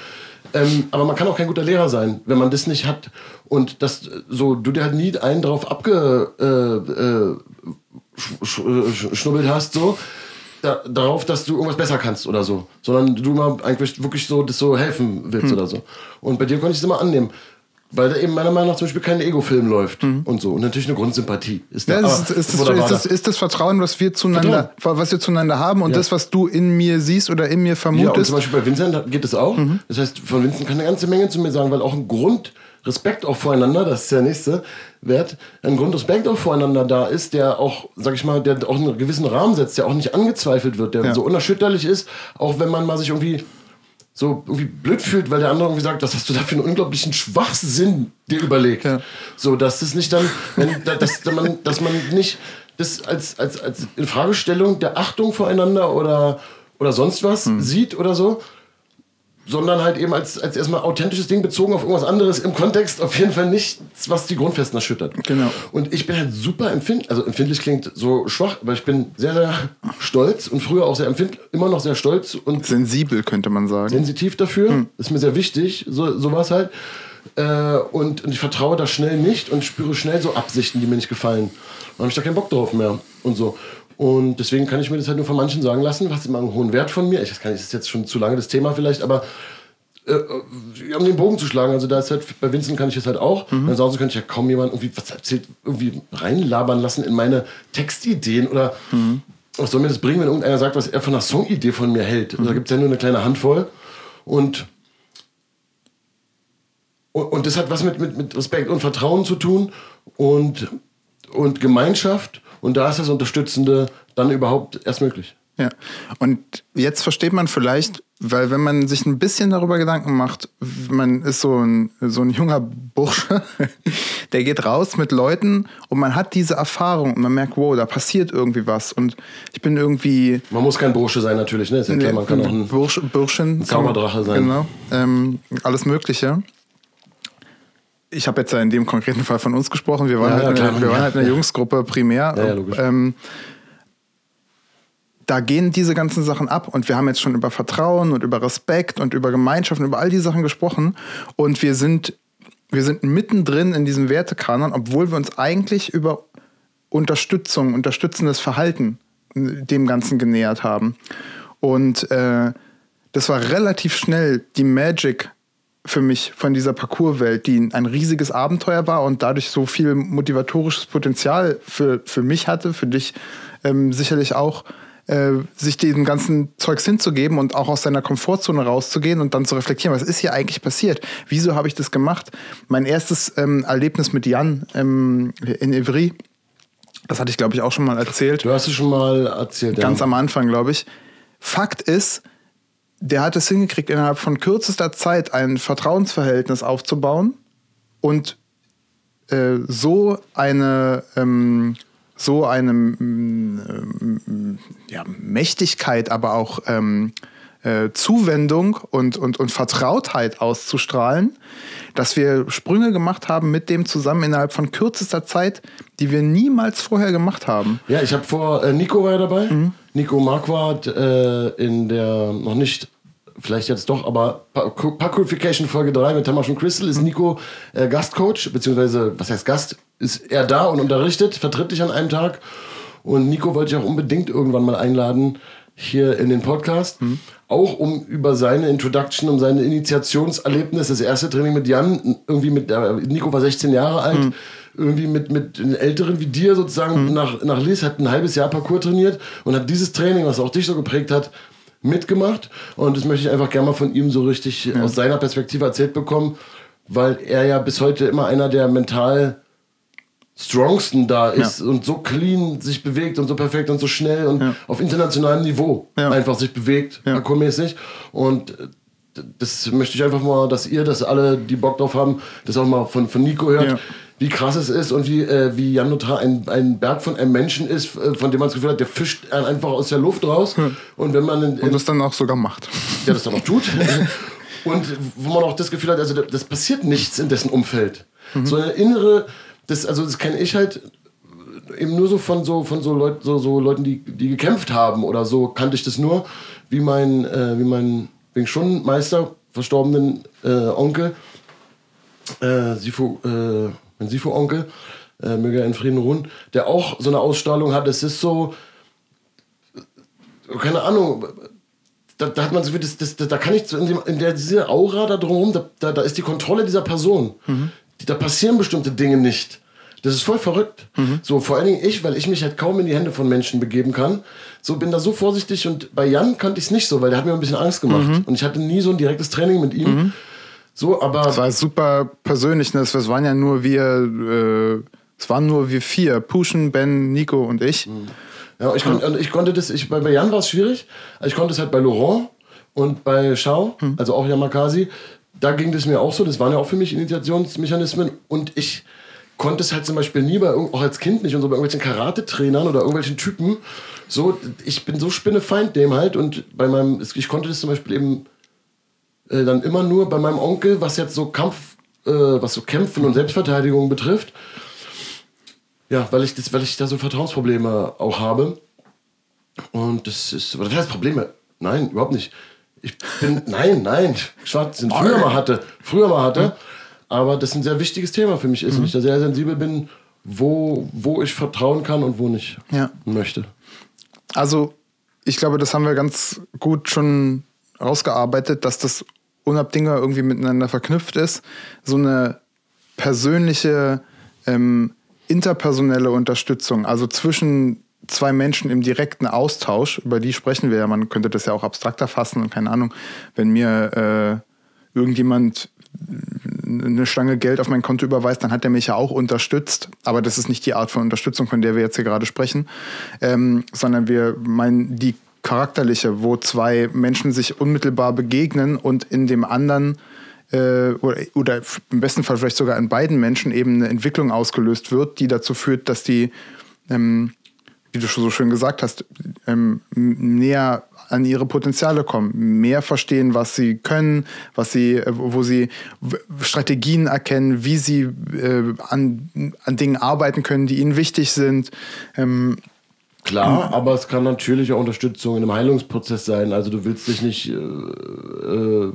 Ähm, aber man kann auch kein guter Lehrer sein, wenn man das nicht hat. Und das so, du dir halt nie einen drauf abge äh, äh, hast, so. Da, darauf, dass du irgendwas besser kannst oder so, sondern du mal eigentlich wirklich so das so helfen willst Hm. oder so. Und bei dir konnte ich es immer annehmen, weil da eben meiner Meinung nach zum Beispiel kein Ego-Film läuft und so und natürlich eine Grundsympathie ist da. Ja, ist, ist, wunderbar ist, das, da. ist das Vertrauen, was wir zueinander, was wir zueinander haben und Ja. das, was du in mir siehst oder in mir ja, und vermutest. zum Beispiel bei Vincent geht es auch. Mhm. Das heißt, von Vincent kann eine ganze Menge zu mir sagen, weil auch ein Grund Respekt auch voreinander, das ist der nächste Wert, ein Grundrespekt auch voreinander da ist, der auch, sag ich mal, der auch einen gewissen Rahmen setzt, der auch nicht angezweifelt wird, der Ja. so unerschütterlich ist, auch wenn man mal sich irgendwie so irgendwie blöd fühlt, weil der andere irgendwie sagt, was hast du da für einen unglaublichen Schwachsinn dir überlegt. Ja. So, dass das nicht dann, wenn, da- dass, dass, man, dass man nicht das als, als, als Infragestellung der Achtung voreinander oder, oder sonst was Hm. sieht oder so, sondern halt eben als, als erstmal authentisches Ding bezogen auf irgendwas anderes im Kontext auf jeden Fall nichts, was die Grundfesten erschüttert. Genau. Und ich bin halt super empfindlich, also empfindlich klingt so schwach, aber ich bin sehr, sehr stolz und früher auch sehr empfindlich, immer noch sehr stolz und Sensibel, könnte man sagen. sensitiv dafür. Hm. Ist mir sehr wichtig, so, sowas halt. Äh, und, und ich vertraue da schnell nicht und spüre schnell so Absichten, die mir nicht gefallen. Dann habe ich da keinen Bock drauf mehr und so. Und deswegen kann ich mir das halt nur von manchen sagen lassen, was immer einen hohen Wert von mir. Ich weiß gar nicht, das ist jetzt schon zu lange das Thema vielleicht, aber äh, äh, um den Bogen zu schlagen, also da ist halt, bei Vincent kann ich das halt auch. Mhm. Ansonsten könnte ich ja kaum jemand irgendwie was erzählt, irgendwie reinlabern lassen in meine Textideen oder Mhm. was soll mir das bringen, wenn irgendeiner sagt, was er von einer Songidee von mir hält. Also da gibt es ja nur eine kleine Handvoll. Und, und, und das hat was mit, mit, mit Respekt und Vertrauen zu tun und, und Gemeinschaft. Und da ist das Unterstützende dann überhaupt erst möglich. Ja. Und jetzt versteht man vielleicht, weil wenn man sich ein bisschen darüber Gedanken macht, man ist so ein, so ein junger Bursche, [laughs] der geht raus mit Leuten und man hat diese Erfahrung und man merkt, wow, da passiert irgendwie was und ich bin irgendwie Man muss kein Bursche sein natürlich, ne? Ist ja klar, man kann auch ein Bursch, Burschen, Zauberdrache sein. Genau, ähm, alles Mögliche. Ich habe jetzt ja in dem konkreten Fall von uns gesprochen. Wir waren, Ja, halt, ja, eine, wir waren halt eine Jungsgruppe primär. Ja, ähm, da gehen diese ganzen Sachen ab und wir haben jetzt schon über Vertrauen und über Respekt und über Gemeinschaft und über all die Sachen gesprochen und wir sind, wir sind mittendrin in diesem Wertekanon, obwohl wir uns eigentlich über Unterstützung, unterstützendes Verhalten äh, dem Ganzen genähert haben. Und äh, das war relativ schnell die Magic für mich von dieser Parcourswelt, die ein riesiges Abenteuer war und dadurch so viel motivatorisches Potenzial für, für mich hatte, für dich ähm, sicherlich auch, äh, sich diesem ganzen Zeugs hinzugeben und auch aus seiner Komfortzone rauszugehen und dann zu reflektieren, was ist hier eigentlich passiert? Wieso habe ich das gemacht? Mein erstes ähm, Erlebnis mit Jan ähm, in Ivry, das hatte ich, glaube ich, auch schon mal erzählt. Du hast es schon mal erzählt. Ganz ja. am Anfang, glaube ich. Fakt ist, der hat es hingekriegt, innerhalb von kürzester Zeit ein Vertrauensverhältnis aufzubauen und äh, so eine, ähm, so eine ähm, ja, Mächtigkeit, aber auch ähm, äh, Zuwendung und, und, und Vertrautheit auszustrahlen, dass wir Sprünge gemacht haben mit dem zusammen innerhalb von kürzester Zeit, die wir niemals vorher gemacht haben. Ja, ich habe vor, äh, Nico war ja dabei. Nico Marquardt äh, in der noch nicht, vielleicht jetzt doch, aber Purification Folge 3 mit Tamasch und Crystal ist Nico äh, Gastcoach, beziehungsweise, was heißt Gast? Ist er da und unterrichtet, vertritt dich an einem Tag. Und Nico wollte ich auch unbedingt irgendwann mal einladen hier in den Podcast. Auch um über seine Introduction, um seine Initiationserlebnis, das erste Training mit Jan, irgendwie mit, äh, Nico war 16 Jahre alt, irgendwie mit, mit Älteren wie dir sozusagen nach, nach Lies, hat ein halbes Jahr Parcours trainiert und hat dieses Training, was auch dich so geprägt hat, mitgemacht. Und das möchte ich einfach gerne mal von ihm so richtig aus seiner Perspektive erzählt bekommen, weil er ja bis heute immer einer der mental strongsten da ist und so clean sich bewegt und so perfekt und so schnell und Ja. auf internationalem Niveau Ja. einfach sich bewegt, Ja. parkourmäßig. Und äh, das möchte ich einfach mal, dass ihr, dass alle, die Bock drauf haben, das auch mal von, von Nico hört, Ja. Wie krass es ist und wie, äh, wie Jan Notar ein, ein Berg von einem Menschen ist, äh, von dem man das Gefühl hat, der fischt einen einfach aus der Luft raus. Und wenn man in, in, Und das dann auch sogar macht. der das dann auch tut. [laughs] Und wo man auch das Gefühl hat, also da- das passiert nichts in dessen Umfeld. So eine innere, das, also das kenne ich halt eben nur so von so von so, Leut, so, so Leuten, die, die gekämpft haben oder so, kannte ich das nur, wie mein, äh, wie mein Wing Chun Meister, verstorbenen äh, Onkel, äh, Sifu, äh, mein Sifu-Onkel, äh, möge er in Frieden ruhen, der auch so eine Ausstrahlung hat. Es ist so, keine Ahnung, da, da hat man so das, das, da kann ich so in, dem, in der diese Aura da drumherum, da, da, da ist die Kontrolle dieser Person. Die, da passieren bestimmte Dinge nicht. Das ist voll verrückt. So, vor allen Dingen ich, weil ich mich halt kaum in die Hände von Menschen begeben kann. So bin da so vorsichtig und bei Jan kannte ich es nicht so, weil der hat mir ein bisschen Angst gemacht. Und ich hatte nie so ein direktes Training mit ihm. So, aber. Das war super persönlich. Ne? Das das waren ja nur wir, äh, es waren nur wir vier. Pushen, Ben, Nico und ich. Ja, ich, kon, ich konnte das, ich, bei, bei Jan war es schwierig. Ich konnte es halt bei Laurent und bei Shao, also auch Yamakasi, da ging das mir auch so. Das waren ja auch für mich Initiationsmechanismen. Und ich konnte es halt zum Beispiel nie bei, auch als Kind nicht und so bei irgendwelchen Karate-Trainern oder irgendwelchen Typen. So, ich bin so spinnefeind dem halt. Und bei meinem, ich konnte das zum Beispiel eben äh, dann immer nur bei meinem Onkel, was jetzt so Kampf, äh, was so Kämpfen und Selbstverteidigung betrifft. Ja, weil ich, das, weil ich da so Vertrauensprobleme auch habe. Und das ist, oder das heißt Probleme? Nein, überhaupt nicht. Ich bin, [laughs] nein, nein, schwarz, den früher mal hatte, früher mal hatte. Aber das ein sehr wichtiges Thema für mich ist und ich da sehr sensibel bin, wo, wo ich vertrauen kann und wo nicht Ja. möchte. Also, ich glaube, das haben wir ganz gut schon rausgearbeitet, dass das unabdingbar irgendwie miteinander verknüpft ist. So eine persönliche, ähm, interpersonelle Unterstützung, also zwischen zwei Menschen im direkten Austausch, über die sprechen wir ja, man könnte das ja auch abstrakter fassen und keine Ahnung, wenn mir äh, irgendjemand eine Stange Geld auf mein Konto überweist, dann hat er mich ja auch unterstützt. Aber das ist nicht die Art von Unterstützung, von der wir jetzt hier gerade sprechen, ähm, sondern wir meinen die charakterliche, wo zwei Menschen sich unmittelbar begegnen und in dem anderen äh, oder, oder im besten Fall vielleicht sogar in beiden Menschen eben eine Entwicklung ausgelöst wird, die dazu führt, dass die ähm, wie du schon so schön gesagt hast, ähm, näher an ihre Potenziale kommen, mehr verstehen, was sie können, was sie, äh, wo sie Strategien erkennen, wie sie äh, an, an Dingen arbeiten können, die ihnen wichtig sind. Ähm, Klar, aber es kann natürlich auch Unterstützung in einem Heilungsprozess sein. Also du willst dich nicht äh, äh,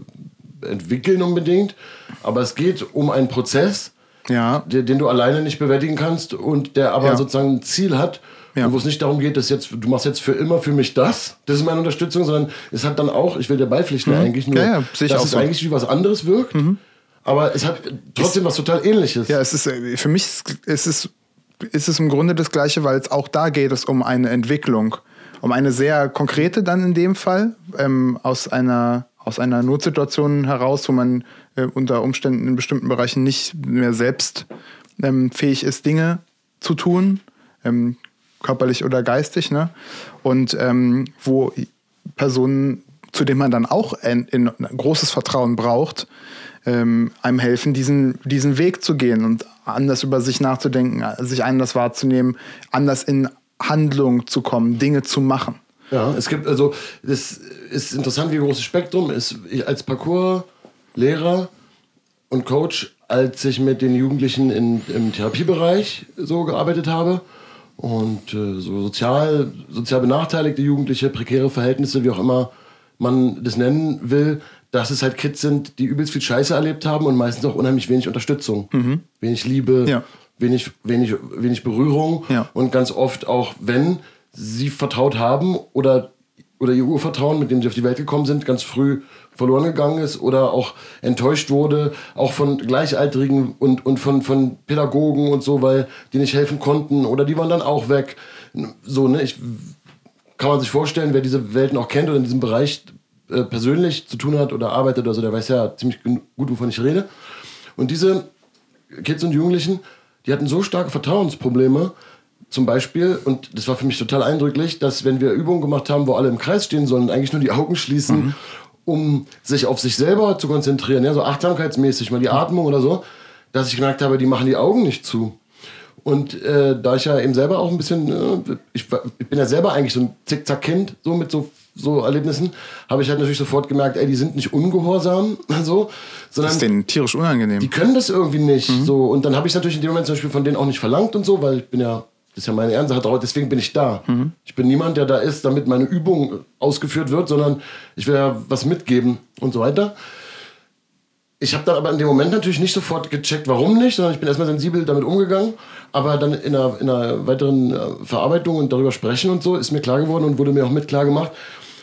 entwickeln unbedingt, aber es geht um einen Prozess, ja, den, den du alleine nicht bewältigen kannst und der aber Ja. sozusagen ein Ziel hat, Ja. und wo es nicht darum geht, dass jetzt du machst jetzt für immer für mich das, das ist meine Unterstützung, sondern es hat dann auch, ich will dir beipflichten eigentlich nur, Mhm. Ja, dass es so. Mhm. eigentlich wie was anderes wirkt, aber es hat trotzdem was total ähnliches. Ja, es ist äh, für mich ist, ist es ist es im Grunde das Gleiche, weil es auch da geht es um eine Entwicklung, um eine sehr konkrete dann in dem Fall ähm, aus einer aus einer Notsituation heraus, wo man äh, unter Umständen in bestimmten Bereichen nicht mehr selbst ähm, fähig ist, Dinge zu tun, ähm, körperlich oder geistig, ne? Und ähm, wo Personen, zu denen man dann auch ein, ein großes Vertrauen braucht, ähm, einem helfen, diesen, diesen Weg zu gehen und anders über sich nachzudenken, sich anders wahrzunehmen, anders in Handlung zu kommen, Dinge zu machen. Ja, es gibt also, es ist interessant, wie groß das Spektrum ist. Ich als Parcours-Lehrer und Coach, als ich mit den Jugendlichen in, im Therapiebereich so gearbeitet habe und äh, so sozial, sozial benachteiligte Jugendliche, prekäre Verhältnisse, wie auch immer man das nennen will, dass es halt Kids sind, die übelst viel Scheiße erlebt haben und meistens auch unheimlich wenig Unterstützung, wenig Liebe, Ja. wenig, wenig, wenig Berührung Ja. und ganz oft auch, wenn sie vertraut haben oder, oder ihr Urvertrauen, mit dem sie auf die Welt gekommen sind, ganz früh verloren gegangen ist oder auch enttäuscht wurde, auch von Gleichaltrigen und, und von, von Pädagogen und so, weil die nicht helfen konnten oder die waren dann auch weg. So, ne, ich kann man sich vorstellen, wer diese Welten auch kennt oder in diesem Bereich äh, persönlich zu tun hat oder arbeitet oder so, der weiß ja ziemlich gut, wovon ich rede. Und diese Kids und Jugendlichen, die hatten so starke Vertrauensprobleme, zum Beispiel, und das war für mich total eindrücklich, dass wenn wir Übungen gemacht haben, wo alle im Kreis stehen sollen und eigentlich nur die Augen schließen, um sich auf sich selber zu konzentrieren, ja, so achtsamkeitsmäßig, mal die Atmung oder so, dass ich gemerkt habe, die machen die Augen nicht zu. Und äh, da ich ja eben selber auch ein bisschen, äh, ich, ich bin ja selber eigentlich so ein Zickzack-Kind, so mit so, so Erlebnissen, habe ich halt natürlich sofort gemerkt, ey, die sind nicht ungehorsam, [laughs] so, sondern Das ist denen tierisch unangenehm. die können das irgendwie nicht. So. Und dann habe ich natürlich in dem Moment zum Beispiel von denen auch nicht verlangt und so, weil ich bin ja, das ist ja meine Ehrensache, deswegen bin ich da. Ich bin niemand, der da ist, damit meine Übung ausgeführt wird, sondern ich will ja was mitgeben und so weiter. Ich habe dann aber in dem Moment natürlich nicht sofort gecheckt, warum nicht, sondern ich bin erstmal sensibel damit umgegangen. Aber dann in einer, in einer weiteren äh, Verarbeitung und darüber sprechen und so ist mir klar geworden und wurde mir auch mit klar gemacht,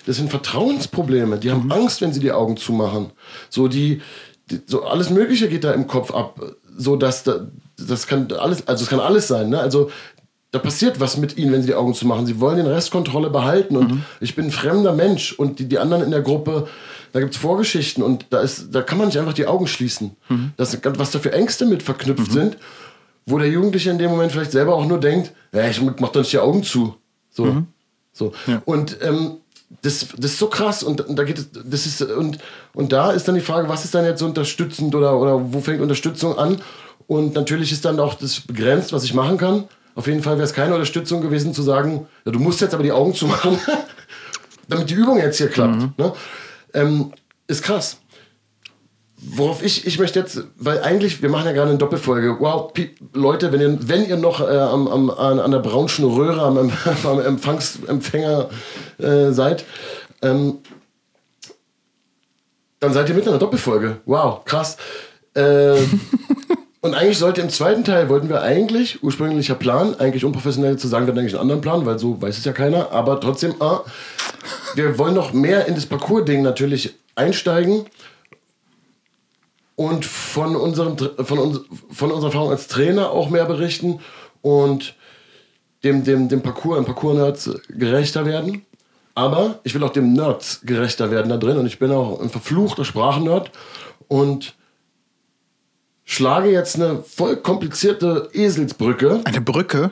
das sind Vertrauensprobleme. Die haben Angst, wenn sie die Augen zumachen. So die, die so alles Mögliche geht da im Kopf ab. So dass da, das kann alles, also es kann alles sein. Ne? Also da passiert was mit ihnen, wenn sie die Augen zumachen. Sie wollen den Restkontrolle behalten und ich bin ein fremder Mensch und die, die anderen in der Gruppe, da gibt es Vorgeschichten und da, ist, da kann man nicht einfach die Augen schließen. Das, was da für Ängste mit verknüpft sind, wo der Jugendliche in dem Moment vielleicht selber auch nur denkt, ja, ich mach doch nicht die Augen zu. So. so. Und ähm, das, das ist so krass und, und da geht es, das ist, und, und da ist dann die Frage, was ist dann jetzt so unterstützend oder, oder wo fängt Unterstützung an? Und natürlich ist dann auch das begrenzt, was ich machen kann. Auf jeden Fall wäre es keine Unterstützung gewesen zu sagen, ja, du musst jetzt aber die Augen zumachen, [laughs] damit die Übung jetzt hier klappt. Ne? Ähm, ist krass. Worauf ich, ich möchte jetzt, weil eigentlich, wir machen ja gerade eine Doppelfolge. Wow, Leute, wenn ihr, wenn ihr noch äh, am, am, an, der braunschen Röhre am, [laughs] am, Empfangsempfänger äh, seid, ähm, dann seid ihr mit in einer Doppelfolge. Wow, krass. Äh, [laughs] und eigentlich sollte im zweiten Teil, wollten wir eigentlich, ursprünglicher Plan, eigentlich unprofessionell zu sagen, wir haben eigentlich einen anderen Plan, weil so weiß es ja keiner, aber trotzdem, ah, wir wollen noch mehr in das Parcours-Ding natürlich einsteigen und von, unserem, von, uns, von unserer Erfahrung als Trainer auch mehr berichten und dem, dem, dem Parcours, dem Parcours-Nerds gerechter werden. Aber ich will auch dem Nerds gerechter werden da drin und ich bin auch ein verfluchter Sprachennerd und schlage jetzt eine voll komplizierte Eselsbrücke. Eine Brücke?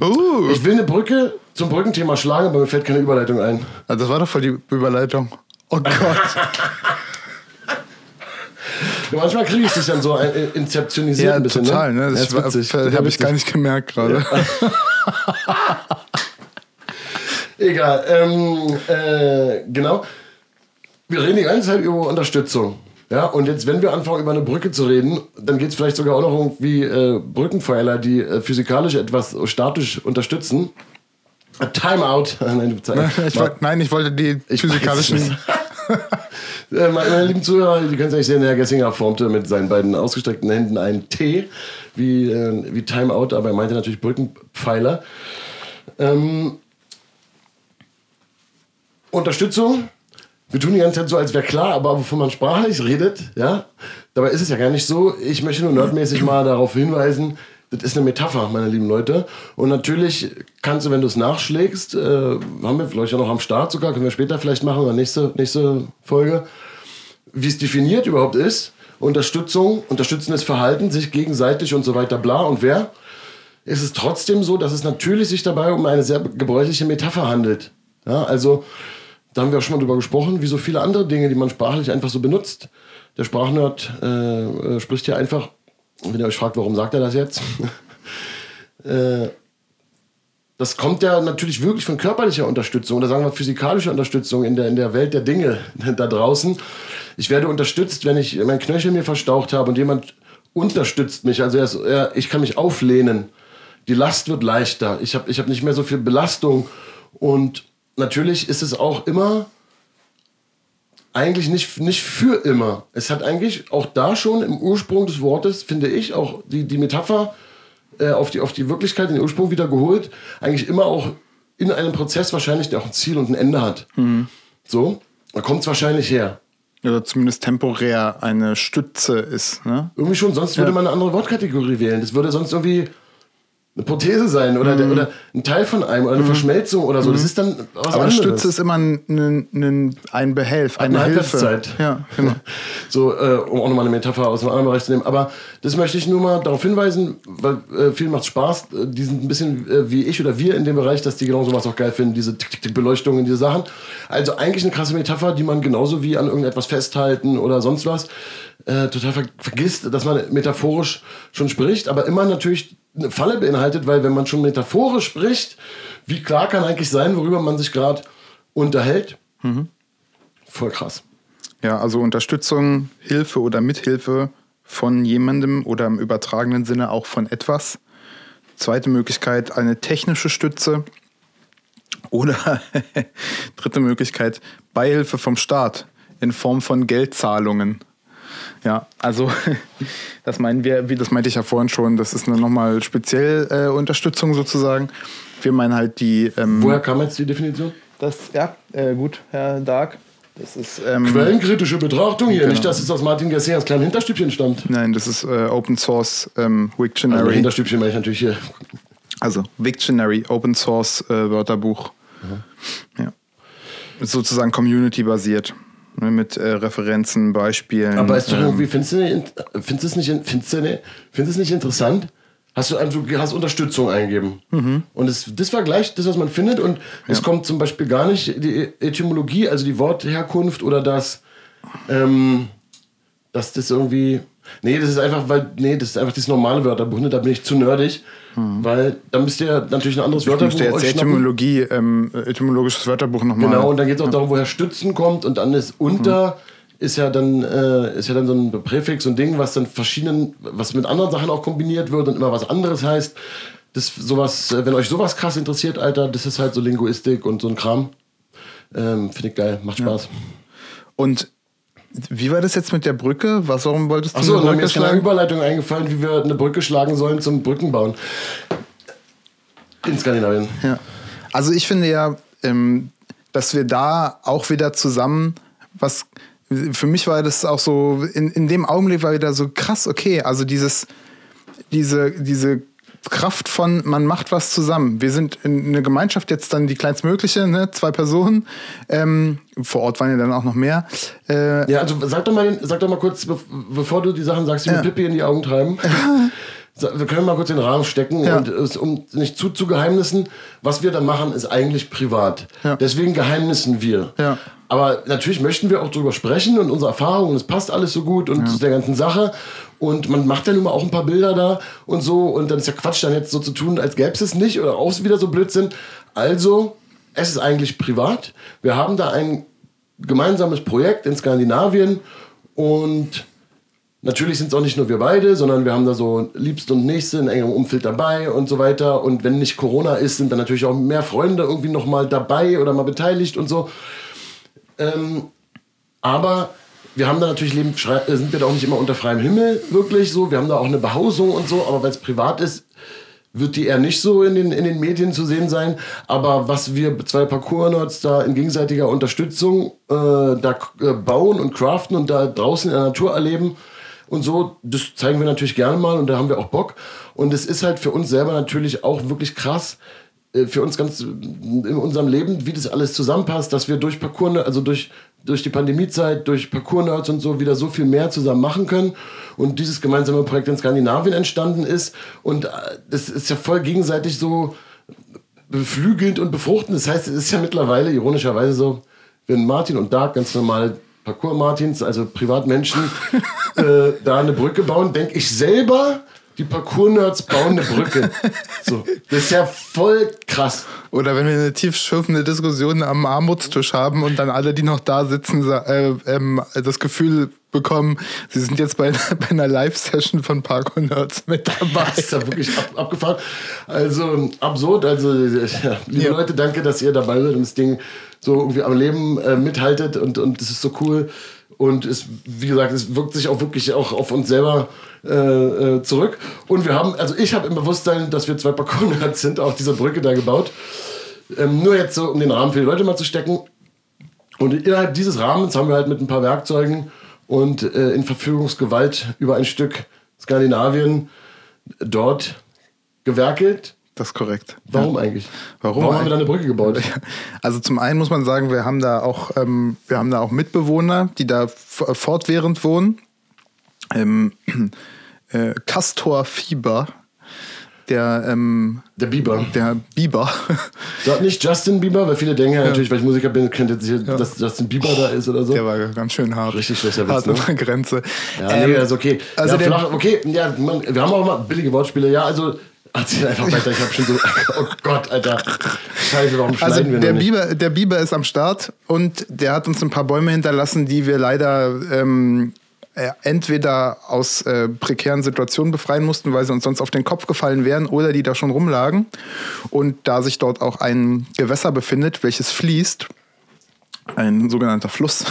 Uh, Ich will eine Brücke zum Brückenthema schlagen, aber mir fällt keine Überleitung ein. also das war doch voll die Überleitung. Oh Gott. [laughs] Manchmal kriege ich dich dann so ein- äh, inzeptionisiert ja, ein bisschen. total. Ne? Ja, Das war- witzig. Habe Ja, ich gar nicht gemerkt gerade. [laughs] Egal. Ähm, äh, genau. Wir reden die ganze Zeit über Unterstützung. Ja, und jetzt, wenn wir anfangen, über eine Brücke zu reden, dann geht es vielleicht sogar auch noch irgendwie äh, Brückenpfeiler, die äh, physikalisch etwas statisch unterstützen. Timeout. [laughs] Nein, [laughs] nein, ich wollte die Ich physikalischen. Äh, meine, lieben Zuhörer, die können es eigentlich sehen, Herr Gessinger formte mit seinen beiden ausgestreckten Händen einen T, wie, äh, wie Timeout, aber er meinte natürlich Brückenpfeiler. Ähm, Unterstützung. Wir tun die ganze Zeit so, als wäre klar, aber wovon man sprachlich redet, ja, dabei ist es ja gar nicht so. Ich möchte nur nerdmäßig mal darauf hinweisen, das ist eine Metapher, meine lieben Leute. Und natürlich kannst du, wenn du es nachschlägst, äh, haben wir vielleicht auch noch am Start sogar, können wir später vielleicht machen oder nächste, nächste Folge, wie es definiert überhaupt ist. Unterstützung, unterstützendes Verhalten, sich gegenseitig und so weiter, bla und wer. Ist es trotzdem so, dass es natürlich sich dabei um eine sehr gebräuchliche Metapher handelt. Ja, also, da haben wir auch schon mal drüber gesprochen, wie so viele andere Dinge, die man sprachlich einfach so benutzt. Der Sprachnerd äh, äh, spricht hier einfach, wenn ihr euch fragt, warum sagt er das jetzt? [laughs] äh, das kommt ja natürlich wirklich von körperlicher Unterstützung oder sagen wir physikalischer Unterstützung in der, in der Welt der Dinge [laughs] da draußen. Ich werde unterstützt, wenn ich mein Knöchel mir verstaucht habe und jemand unterstützt mich. Also er ist, er, ich kann mich auflehnen. Die Last wird leichter. Ich habe ich hab nicht mehr so viel Belastung. Und natürlich ist es auch immer eigentlich nicht, nicht für immer. Es hat eigentlich auch da schon im Ursprung des Wortes, finde ich, auch die, die Metapher äh, auf, die, auf die Wirklichkeit, den Ursprung wieder geholt, eigentlich immer auch in einem Prozess wahrscheinlich, der auch ein Ziel und ein Ende hat. Mhm. So, da kommt es wahrscheinlich her. Oder zumindest temporär eine Stütze ist. Ne? Irgendwie schon, sonst würde man eine andere Wortkategorie wählen. Das würde sonst irgendwie eine Prothese sein oder, mhm. oder ein Teil von einem oder eine mhm. Verschmelzung oder so. Das mhm. ist dann was Aber anderes. Stütze ist immer ein, ein, ein Behelf, eine, eine Hilfe. Ja, genau. [laughs] so, äh, um auch nochmal eine Metapher aus einem anderen Bereich zu nehmen. Aber das möchte ich nur mal darauf hinweisen, weil äh, vielen macht Spaß. Äh, die sind ein bisschen äh, wie ich oder wir in dem Bereich, dass die genau sowas auch geil finden, diese Tick, Tick, Tick Beleuchtungen, diese Sachen. Also eigentlich eine krasse Metapher, die man genauso wie an irgendetwas festhalten oder sonst was äh, total ver vergisst, dass man metaphorisch schon spricht, aber immer natürlich eine Falle beinhaltet, weil wenn man schon metaphorisch spricht, wie klar kann eigentlich sein, worüber man sich gerade unterhält? Mhm. Voll krass. Ja, also Unterstützung, Hilfe oder Mithilfe von jemandem oder im übertragenen Sinne auch von etwas. Zweite Möglichkeit, eine technische Stütze. [laughs] Oder [laughs] dritte Möglichkeit, Beihilfe vom Staat in Form von Geldzahlungen. Ja, also [laughs] das meinen wir, wie das meinte ich ja vorhin schon, das ist eine nochmal speziell äh, Unterstützung sozusagen. Wir meinen halt die. Ähm, Woher kam jetzt die Definition? Das, ja, äh, gut, Herr Dark. Das ist, ähm, Quellenkritische Betrachtung hier, genau. nicht, dass es aus Martin Garcias kleinem Hinterstübchen stammt. Nein, das ist äh, Open Source ähm, Wiktionary. Also Hinterstübchen meine ich natürlich hier. Also Wiktionary, Open Source äh, Wörterbuch. Mhm. Ja. Sozusagen community-basiert. Ne, mit äh, Referenzen, Beispielen. Aber ist doch irgendwie, ähm, findest du, nicht, findest du es nicht, findest du nicht, findest du es nicht interessant? Hast du, also, hast Unterstützung eingeben. Mhm. Und das, das war gleich das, was man findet. Und ja. es kommt zum Beispiel gar nicht die Etymologie, also die Wortherkunft oder das, ähm, dass das irgendwie Nee, das ist einfach, weil, nee, das ist einfach das normale Wörterbuch, ne? da bin ich zu nerdig. Hm. Weil da müsst ihr natürlich ein anderes Wörterbuch müsst ihr jetzt Etymologie, ähm, etymologisches Wörterbuch nochmal. Genau, und dann geht es auch darum, woher Stützen kommt und dann ist unter. Hm. Ist ja, dann, äh, ist ja dann so ein Präfix und Ding, was dann verschiedenen, was mit anderen Sachen auch kombiniert wird und immer was anderes heißt. Das sowas, äh, wenn euch sowas krass interessiert, Alter, das ist halt so Linguistik und so ein Kram. Ähm, Finde ich geil, macht Spaß. Ja. Und wie war das jetzt mit der Brücke? Was, warum wolltest du Achso, eine Brücke mir ist eine Überleitung eingefallen, wie wir eine Brücke schlagen sollen zum Brückenbauen. In Skandinavien. Ja. Also ich finde ja, ähm, dass wir da auch wieder zusammen was für mich war das auch so, in, in dem Augenblick war wieder so krass, okay, also dieses, diese, diese Kraft von, man macht was zusammen. Wir sind in einer Gemeinschaft jetzt dann die kleinstmögliche, ne? zwei Personen. Ähm, vor Ort waren ja dann auch noch mehr. Äh, ja, also sag doch mal, sag doch mal kurz, bevor du die Sachen sagst, die ja. mir Pippi in die Augen treiben. [laughs] wir können mal kurz den Rahmen stecken ja. und es, um nicht zu zu geheimnissen, was wir da machen, ist eigentlich privat. Ja. Deswegen geheimnissen wir. Ja. Aber natürlich möchten wir auch darüber sprechen und unsere Erfahrungen, es passt alles so gut und ja. der ganzen Sache. Und man macht nun mal auch ein paar Bilder da und so. Und dann ist ja Quatsch, dann jetzt so zu tun, als gäbe es es nicht oder auch wieder so Blödsinn. Also, es ist eigentlich privat. Wir haben da ein gemeinsames Projekt in Skandinavien und Natürlich sind es auch nicht nur wir beide, sondern wir haben da so Liebste und Nächste in engerem Umfeld dabei und so weiter. Und wenn nicht Corona ist, sind dann natürlich auch mehr Freunde irgendwie noch mal dabei oder mal beteiligt und so. Ähm, aber wir haben da natürlich Leben, äh, sind wir da auch nicht immer unter freiem Himmel wirklich so. Wir haben da auch eine Behausung und so, aber weil es privat ist, wird die eher nicht so in den, in den Medien zu sehen sein. Aber was wir zwei Parkour-Nerds da in gegenseitiger Unterstützung äh, da äh, bauen und craften und da draußen in der Natur erleben und so, das zeigen wir natürlich gerne mal und da haben wir auch Bock. Und es ist halt für uns selber natürlich auch wirklich krass, äh, für uns ganz in unserem Leben, wie das alles zusammenpasst, dass wir durch Parcours, also durch, durch die Pandemiezeit, durch Parcours-Nerds und so wieder so viel mehr zusammen machen können und dieses gemeinsame Projekt in Skandinavien entstanden ist und äh, das ist ja voll gegenseitig so beflügelnd und befruchtend. Das heißt, es ist ja mittlerweile ironischerweise so, wenn Martin und Dark ganz normal Parcours-Martins, also Privatmenschen, [laughs] äh, da eine Brücke bauen, denke ich selber, die Parkour-Nerds bauen eine Brücke. So, das ist ja voll krass. Oder wenn wir eine tiefschürfende Diskussion am Armutstisch haben und dann alle, die noch da sitzen, äh, ähm, das Gefühl bekommen, sie sind jetzt bei, [laughs] bei einer Live-Session von Parkour Nerds mit dabei. Das ist ja wirklich ab, abgefahren. Also absurd. Also, ja, liebe Ja. Leute, danke, dass ihr dabei seid und das Ding so irgendwie am Leben äh, mithaltet und, und das ist so cool. Und es, wie gesagt, es wirkt sich auch wirklich auch auf uns selber äh, äh, zurück. Und wir haben, also ich habe im Bewusstsein, dass wir zwei Parkour-Nerds sind, auch diese Brücke da gebaut. Ähm, nur jetzt so, um den Rahmen für die Leute mal zu stecken. Und innerhalb dieses Rahmens haben wir halt mit ein paar Werkzeugen und äh, in Verfügungsgewalt über ein Stück Skandinavien dort gewerkelt. Das ist korrekt. Warum eigentlich? Warum Warum haben wir da eine Brücke gebaut? [laughs] Also zum einen muss man sagen, wir haben da auch, ähm, wir haben da auch Mitbewohner, die da f- fortwährend wohnen. Ähm, [clears throat] äh, Castor Fieber, der, ähm, Der Biber. der Biber. [laughs] Sagt nicht Justin Bieber, weil viele denken ja natürlich, weil ich Musiker bin, könnte jetzt hier, dass Justin Bieber da ist oder so. Der war ganz schön hart. Richtig schlechter Witz, Hart ne? Grenze. Ja, Ähm, nee, also okay. also ja, der- okay, ja, man, wir haben auch mal billige Wortspiele. Ja, also erzähl einfach weiter. Ich habe schon so, oh Gott, Alter. Scheiße, warum Also schneiden wir der noch nicht? Biber, der Biber ist am Start und der hat uns ein paar Bäume hinterlassen, die wir leider ähm, äh, entweder aus äh, prekären Situationen befreien mussten, weil sie uns sonst auf den Kopf gefallen wären oder die da schon rumlagen. Und da sich dort auch ein Gewässer befindet, welches fließt, ein sogenannter Fluss,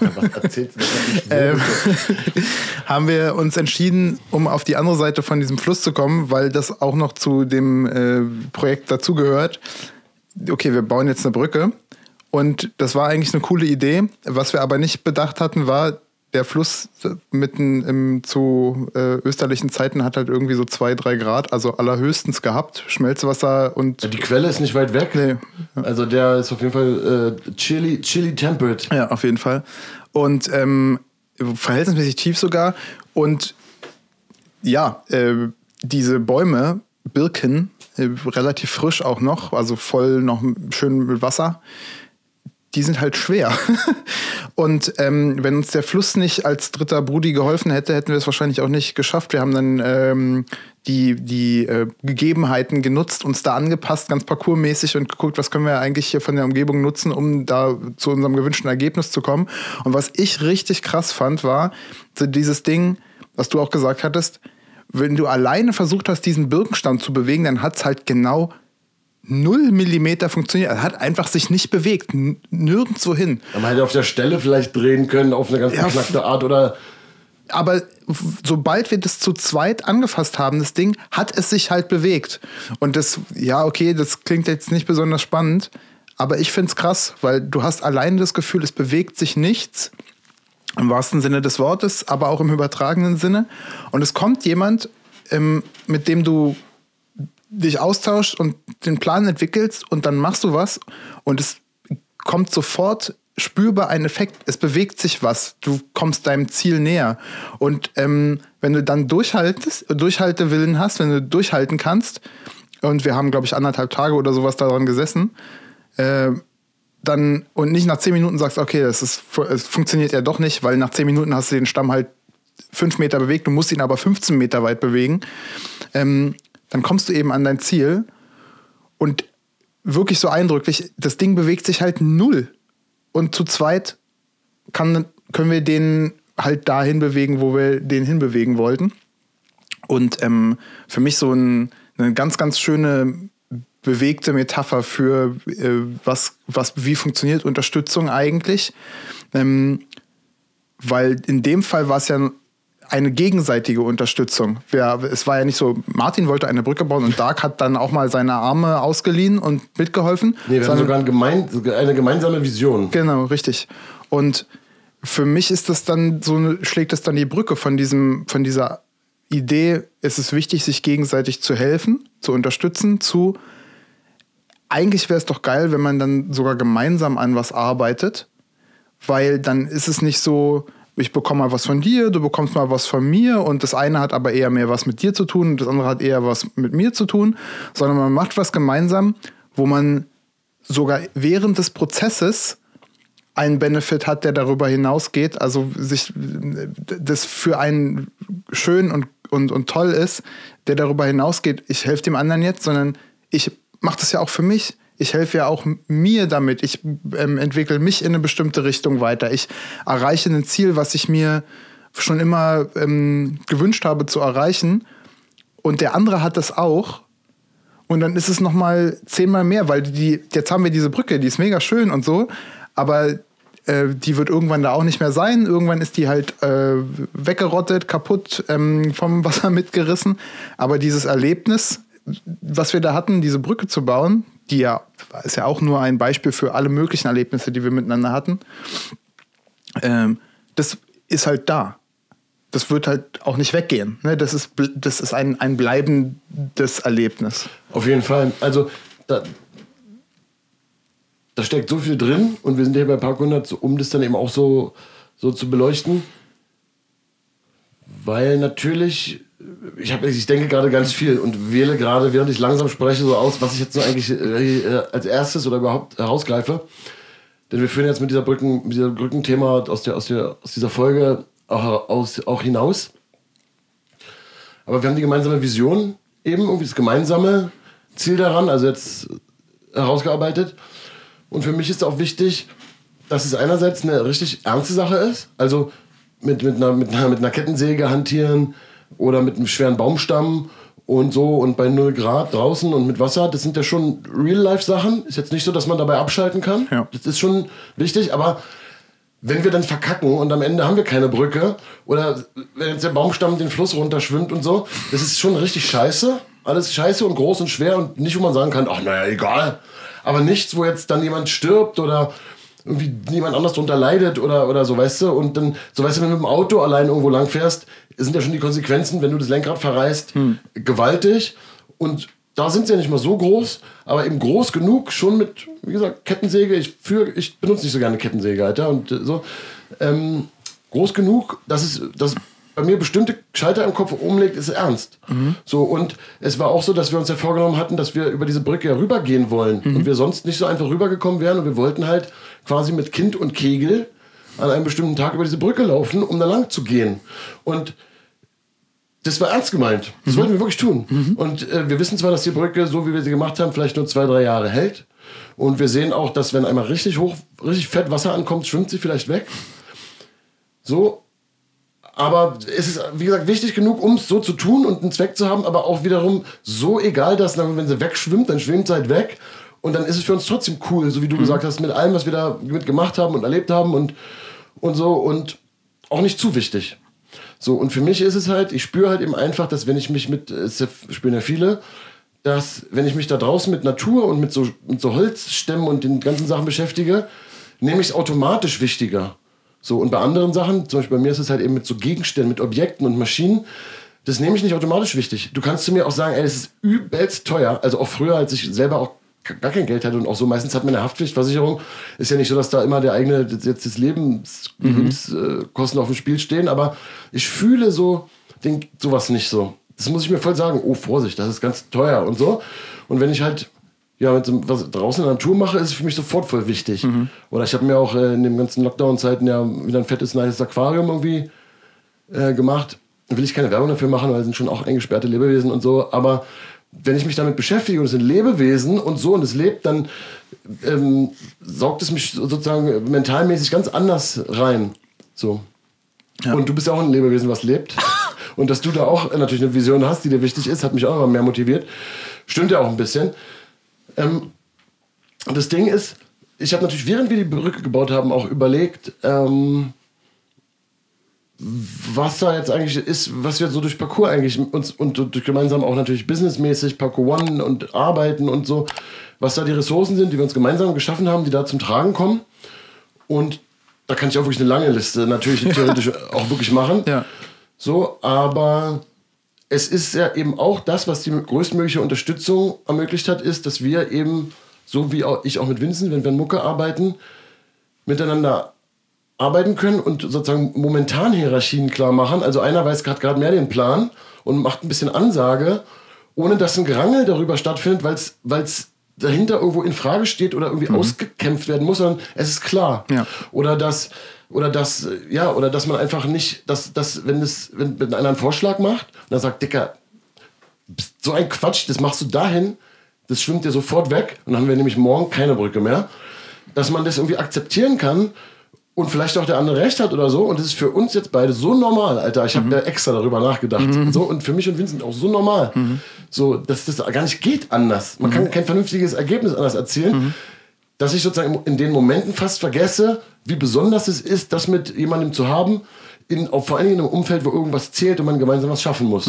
[laughs] ähm, [laughs] haben wir uns entschieden, um auf die andere Seite von diesem Fluss zu kommen, weil das auch noch zu dem äh, Projekt dazugehört. Okay, wir bauen jetzt eine Brücke. Und das war eigentlich eine coole Idee. Was wir aber nicht bedacht hatten, war, der Fluss mitten im, zu äh, österlichen Zeiten hat halt irgendwie so zwei, drei Grad, also allerhöchstens gehabt. Schmelzwasser und Die Quelle ist nicht weit weg. Nee. Also der ist auf jeden Fall äh, chili, chili tempered. Ja, auf jeden Fall. Und ähm, verhältnismäßig tief sogar. Und ja, äh, diese Bäume, Birken, äh, relativ frisch auch noch, also voll noch schön mit Wasser, die sind halt schwer. [laughs] Und ähm, wenn uns der Fluss nicht als dritter Brudi geholfen hätte, hätten wir es wahrscheinlich auch nicht geschafft. Wir haben dann ähm, die, die äh, Gegebenheiten genutzt, uns da angepasst, ganz parkourmäßig und geguckt, was können wir eigentlich hier von der Umgebung nutzen, um da zu unserem gewünschten Ergebnis zu kommen. Und was ich richtig krass fand, war so dieses Ding, was du auch gesagt hattest, wenn du alleine versucht hast, diesen Birkenstamm zu bewegen, dann hat es halt genau null Millimeter funktioniert. Er hat einfach sich nicht bewegt. Nirgendwo hin. Man hätte auf der Stelle vielleicht drehen können, auf eine ganz Ja, Art oder. Aber sobald wir das zu zweit angefasst haben, das Ding, hat es sich halt bewegt. Und das, ja, okay, das klingt jetzt nicht besonders spannend, aber ich finde es krass, weil du hast alleine das Gefühl, es bewegt sich nichts. Im wahrsten Sinne des Wortes, aber auch im übertragenen Sinne. Und es kommt jemand, ähm, mit dem du dich austauscht und den Plan entwickelst und dann machst du was und es kommt sofort spürbar ein Effekt. Es bewegt sich was. Du kommst deinem Ziel näher. Und ähm, wenn du dann durchhaltest, Durchhaltewillen hast, wenn du durchhalten kannst, und wir haben, glaube ich, anderthalb Tage oder sowas daran gesessen, äh, dann und nicht nach zehn Minuten sagst, okay, das ist, es funktioniert ja doch nicht, weil nach zehn Minuten hast du den Stamm halt fünf Meter bewegt, du musst ihn aber 15 Meter weit bewegen, ähm, dann kommst du eben an dein Ziel und wirklich so eindrücklich, das Ding bewegt sich halt null. Und zu zweit kann, können wir den halt dahin bewegen, wo wir den hinbewegen wollten. Und ähm, für mich so ein, eine ganz, ganz schöne bewegte Metapher für äh, was, was, wie funktioniert Unterstützung eigentlich. Ähm, weil in dem Fall war es ja eine gegenseitige Unterstützung. Wir, es war ja nicht so, Martin wollte eine Brücke bauen und Dark hat dann auch mal seine Arme ausgeliehen und mitgeholfen. Nee, wir haben sogar ein gemein, eine gemeinsame Vision. Genau, richtig. Und für mich ist das dann so eine, schlägt das dann die Brücke von diesem, von dieser Idee, es ist wichtig, sich gegenseitig zu helfen, zu unterstützen, zu eigentlich wäre es doch geil, wenn man dann sogar gemeinsam an was arbeitet, weil dann ist es nicht so, ich bekomme mal was von dir, du bekommst mal was von mir und das eine hat aber eher mehr was mit dir zu tun und das andere hat eher was mit mir zu tun, sondern man macht was gemeinsam, wo man sogar während des Prozesses einen Benefit hat, der darüber hinausgeht, also sich das für einen schön und und, und toll ist, der darüber hinausgeht, ich helfe dem anderen jetzt, sondern ich mache das ja auch für mich. Ich helfe ja auch mir damit. Ich ähm, entwickle mich in eine bestimmte Richtung weiter. Ich erreiche ein Ziel, was ich mir schon immer ähm, gewünscht habe zu erreichen. Und der andere hat das auch. Und dann ist es noch mal zehnmal mehr, weil die, jetzt haben wir diese Brücke, die ist mega schön und so. Aber äh, die wird irgendwann da auch nicht mehr sein. Irgendwann ist die halt äh, weggerottet, kaputt, ähm, vom Wasser [laughs] mitgerissen. Aber dieses Erlebnis, was wir da hatten, diese Brücke zu bauen, die ja ist ja auch nur ein Beispiel für alle möglichen Erlebnisse, die wir miteinander hatten. Ähm, das ist halt da. Das wird halt auch nicht weggehen. Ne? Das ist, das ist ein, ein bleibendes Erlebnis. Auf jeden Fall. Also da, da steckt so viel drin und wir sind hier bei Park 100, um das dann eben auch so, so zu beleuchten. Weil natürlich, ich, hab, ich denke gerade ganz viel und wähle gerade, während ich langsam spreche, so aus, was ich jetzt so eigentlich äh, als erstes oder überhaupt herausgreife. Denn wir führen jetzt mit dieser Brücken, mit dieser Brückenthema aus, der, aus, der, aus dieser Folge auch, aus, auch hinaus. Aber wir haben die gemeinsame Vision eben, irgendwie das gemeinsame Ziel daran, also jetzt herausgearbeitet. Und für mich ist auch wichtig, dass es einerseits eine richtig ernste Sache ist, also mit, mit, einer, mit, einer, mit einer Kettensäge hantieren oder mit einem schweren Baumstamm und so und bei 0 Grad draußen und mit Wasser, das sind ja schon Real-Life-Sachen. Ist jetzt nicht so, dass man dabei abschalten kann. Ja. Das ist schon wichtig, aber wenn wir dann verkacken und am Ende haben wir keine Brücke oder wenn jetzt der Baumstamm den Fluss runterschwimmt und so, das ist schon richtig scheiße. Alles scheiße und groß und schwer und nicht, wo man sagen kann, ach naja, egal. Aber nichts, wo jetzt dann jemand stirbt oder irgendwie niemand anders drunter leidet oder, oder so, weißt du? Und dann, so weißt du, wenn du mit dem Auto allein irgendwo lang fährst, sind ja schon die Konsequenzen, wenn du das Lenkrad verreißt, hm. gewaltig. Und da sind sie ja nicht mal so groß, aber eben groß genug, schon mit, wie gesagt, Kettensäge. Ich, für, ich benutze nicht so gerne Kettensäge, Alter. Und äh, so. Ähm, groß genug, dass es, dass bei mir bestimmte Schalter im Kopf umlegt, ist ernst. Mhm. So, und es war auch so, dass wir uns ja vorgenommen hatten, dass wir über diese Brücke ja rübergehen wollen. Mhm. Und wir sonst nicht so einfach rübergekommen wären. Und wir wollten halt quasi mit Kind und Kegel an einem bestimmten Tag über diese Brücke laufen, um da lang zu gehen. Und das war ernst gemeint. Das mhm. wollten wir wirklich tun. Mhm. Und äh, wir wissen zwar, dass die Brücke, so wie wir sie gemacht haben, vielleicht nur zwei, drei Jahre hält. Und wir sehen auch, dass wenn einmal richtig hoch, richtig fett Wasser ankommt, schwimmt sie vielleicht weg. So. Aber es ist, wie gesagt, wichtig genug, um es so zu tun und einen Zweck zu haben, aber auch wiederum so egal, dass wenn sie wegschwimmt, dann schwimmt sie halt weg. Und dann ist es für uns trotzdem cool, so wie du mhm. gesagt hast, mit allem, was wir da mitgemacht haben und erlebt haben und, und so. Und auch nicht zu wichtig. So, und für mich ist es halt, ich spüre halt eben einfach, dass wenn ich mich mit, es spüren ja viele, dass wenn ich mich da draußen mit Natur und mit so, mit so Holzstämmen und den ganzen Sachen beschäftige, nehme ich es automatisch wichtiger. So, und bei anderen Sachen, zum Beispiel bei mir ist es halt eben mit so Gegenständen, mit Objekten und Maschinen, das nehme ich nicht automatisch wichtig. Du kannst zu mir auch sagen, ey, das ist übelst teuer. Also auch früher, als ich selber auch gar kein Geld hatte und auch so meistens hat man eine Haftpflichtversicherung. Ist ja nicht so, dass da immer der eigene, jetzt das Lebens, mhm. Lebenskosten auf dem Spiel stehen, aber ich fühle so den, sowas nicht so. Das muss ich mir voll sagen. Oh, Vorsicht, das ist ganz teuer und so. Und wenn ich halt ja, mit so, was draußen in der Natur mache, ist es für mich sofort voll wichtig. Mhm. Oder ich habe mir auch äh, in den ganzen Lockdown-Zeiten ja wieder ein fettes, nice Aquarium irgendwie äh, gemacht. Will ich keine Werbung dafür machen, weil es sind schon auch eingesperrte Lebewesen und so. Aber wenn ich mich damit beschäftige und es sind Lebewesen und so und es lebt, dann ähm, saugt es mich sozusagen mentalmäßig ganz anders rein. So. Ja. Und du bist ja auch ein Lebewesen, was lebt. [laughs] und dass du da auch natürlich eine Vision hast, die dir wichtig ist, hat mich auch immer mehr motiviert. Stimmt ja auch ein bisschen. Ähm, und das Ding ist, ich habe natürlich, während wir die Brücke gebaut haben, auch überlegt, ähm, was da jetzt eigentlich ist, was wir so durch Parcours eigentlich uns und durch gemeinsam auch natürlich businessmäßig Parcours One und arbeiten und so, was da die Ressourcen sind, die wir uns gemeinsam geschaffen haben, die da zum Tragen kommen. Und da kann ich auch wirklich eine lange Liste natürlich [laughs] theoretisch auch wirklich machen. Ja. So, aber es ist ja eben auch das, was die größtmögliche Unterstützung ermöglicht hat, ist, dass wir eben, so wie auch ich auch mit Vincent, wenn wir in Mucke arbeiten, miteinander arbeiten können und sozusagen momentan Hierarchien klar machen. Also einer weiß gerade mehr den Plan und macht ein bisschen Ansage, ohne dass ein Gerangel darüber stattfindet, weil es dahinter irgendwo in Frage steht oder irgendwie ausgekämpft werden muss, sondern es ist klar. Ja. Oder dass oder dass ja oder dass man einfach nicht, dass, dass wenn es wenn, wenn einer einen Vorschlag macht und dann sagt Dicker, so ein Quatsch, das machst du dahin, das schwimmt dir sofort weg und dann haben wir nämlich morgen keine Brücke mehr, dass man das irgendwie akzeptieren kann und vielleicht auch der andere recht hat oder so und das ist für uns jetzt beide so normal, Alter. Ich habe ja extra darüber nachgedacht. So und für mich und Vincent auch so normal. So, dass das gar nicht geht anders. Man kann kein vernünftiges Ergebnis anders erzielen. Dass ich sozusagen in den Momenten fast vergesse, wie besonders es ist, das mit jemandem zu haben, in, auch vor allen Dingen in einem Umfeld, wo irgendwas zählt und man gemeinsam was schaffen muss.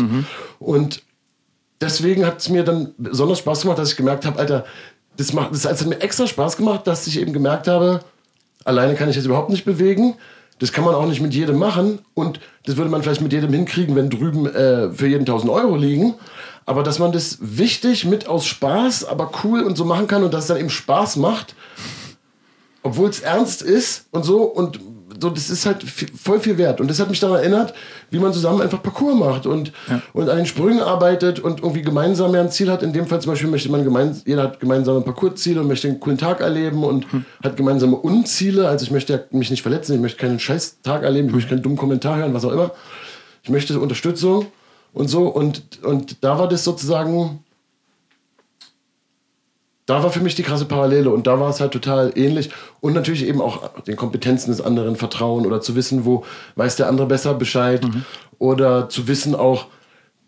Und deswegen hat es mir dann besonders Spaß gemacht, dass ich gemerkt habe, Alter, das, macht, das hat mir extra Spaß gemacht, dass ich eben gemerkt habe, alleine kann ich das überhaupt nicht bewegen. Das kann man auch nicht mit jedem machen. Und das würde man vielleicht mit jedem hinkriegen, wenn drüben äh, für jeden 1000 Euro liegen. Aber dass man das wichtig mit aus Spaß, aber cool und so machen kann und dass es dann eben Spaß macht, obwohl es ernst ist und so und so, das ist halt voll viel wert. Und das hat mich daran erinnert, wie man zusammen einfach Parcours macht und, und an den Sprüngen arbeitet und irgendwie gemeinsam ja ein Ziel hat. In dem Fall zum Beispiel möchte man gemein, jeder hat gemeinsame Parcoursziele und möchte einen coolen Tag erleben und hat gemeinsame Unziele. Also ich möchte ja mich nicht verletzen, ich möchte keinen scheiß Tag erleben, ich möchte keinen dummen Kommentar hören, was auch immer. Ich möchte Unterstützung und so. Und, und da war das sozusagen da war für mich die krasse Parallele und da war es halt total ähnlich und natürlich eben auch den Kompetenzen des anderen vertrauen oder zu wissen, wo weiß der andere besser Bescheid oder zu wissen auch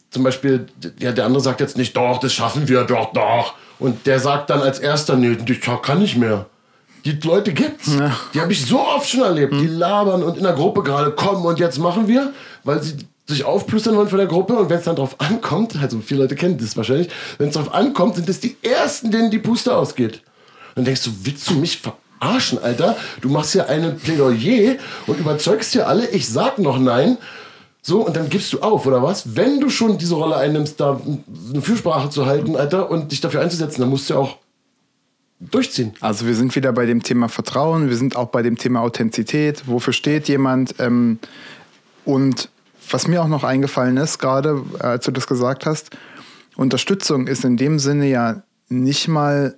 zum Beispiel, ja, der andere sagt jetzt nicht, doch, das schaffen wir, doch, doch und der sagt dann als erster, nee, ich kann nicht mehr. Die Leute gibt's. Die habe ich so oft schon erlebt. Die labern und in der Gruppe gerade kommen und jetzt machen wir, weil sie sich aufplustern wollen von der Gruppe und wenn es dann drauf ankommt, also viele Leute kennen das wahrscheinlich, wenn es drauf ankommt, sind das die ersten, denen die Puste ausgeht. Dann denkst du, willst du mich verarschen, Alter? Du machst hier eine Plädoyer und überzeugst hier alle, ich sag noch nein. So, und dann gibst du auf, oder was? Wenn du schon diese Rolle einnimmst, da eine Fürsprache zu halten, Alter, und dich dafür einzusetzen, dann musst du ja auch durchziehen. Also wir sind wieder bei dem Thema Vertrauen, wir sind auch bei dem Thema Authentizität. Wofür steht jemand? Ähm, und was mir auch noch eingefallen ist, gerade als du das gesagt hast, Unterstützung ist in dem Sinne ja nicht mal,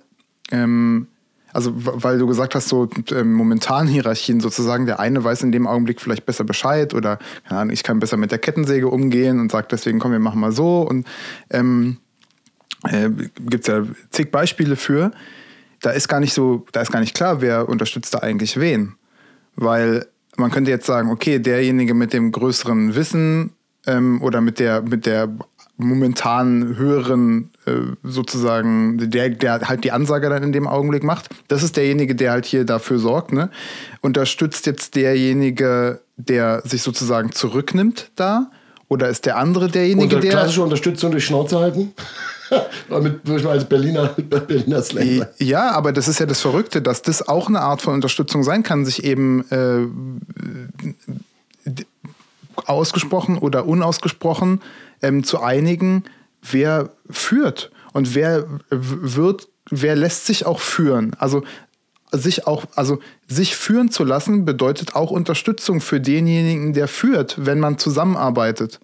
ähm, also weil du gesagt hast, so ähm, momentan Hierarchien sozusagen, der eine weiß in dem Augenblick vielleicht besser Bescheid oder keine Ahnung, ich kann besser mit der Kettensäge umgehen und sagt deswegen, komm, wir machen mal so und ähm, äh, gibt es ja zig Beispiele für. Da ist gar nicht so, da ist gar nicht klar, wer unterstützt da eigentlich wen. Weil man könnte jetzt sagen, okay, derjenige mit dem größeren Wissen ähm, oder mit der, mit der momentan höheren äh, sozusagen, der, der halt die Ansage dann in dem Augenblick macht, das ist derjenige, der halt hier dafür sorgt, ne? Unterstützt jetzt derjenige, der sich sozusagen zurücknimmt da? Oder ist der andere derjenige, Und der. klassische Unterstützung durch Schnauze halten. [laughs] Damit würde ich mal als Berliner, [laughs] Berliner Slang. Ja, aber das ist ja das Verrückte, dass das auch eine Art von Unterstützung sein kann, sich eben äh, ausgesprochen oder unausgesprochen ähm, zu einigen, wer führt und wer wird, wer lässt sich auch führen. Also sich auch, also sich führen zu lassen, bedeutet auch Unterstützung für denjenigen, der führt, wenn man zusammenarbeitet.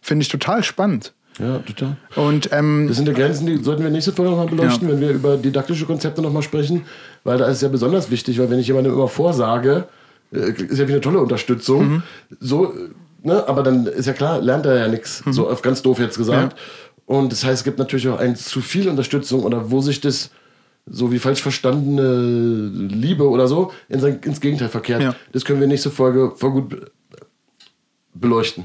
Finde ich total spannend. Ja, total. Und ähm, Das sind ja Grenzen, die sollten wir nächste Folge nochmal beleuchten, Ja. wenn wir über didaktische Konzepte nochmal sprechen, weil da ist es ja besonders wichtig, weil wenn ich jemandem immer vorsage, äh, ist ja wie eine tolle Unterstützung, Mhm. so, ne, aber dann ist ja klar, lernt er ja nichts, Mhm. so auf ganz doof jetzt gesagt. Und das heißt, es gibt natürlich auch ein zu viel Unterstützung oder wo sich das so wie falsch verstandene Liebe oder so in sein, ins Gegenteil verkehrt. Ja. Das können wir nächste Folge voll gut be- beleuchten.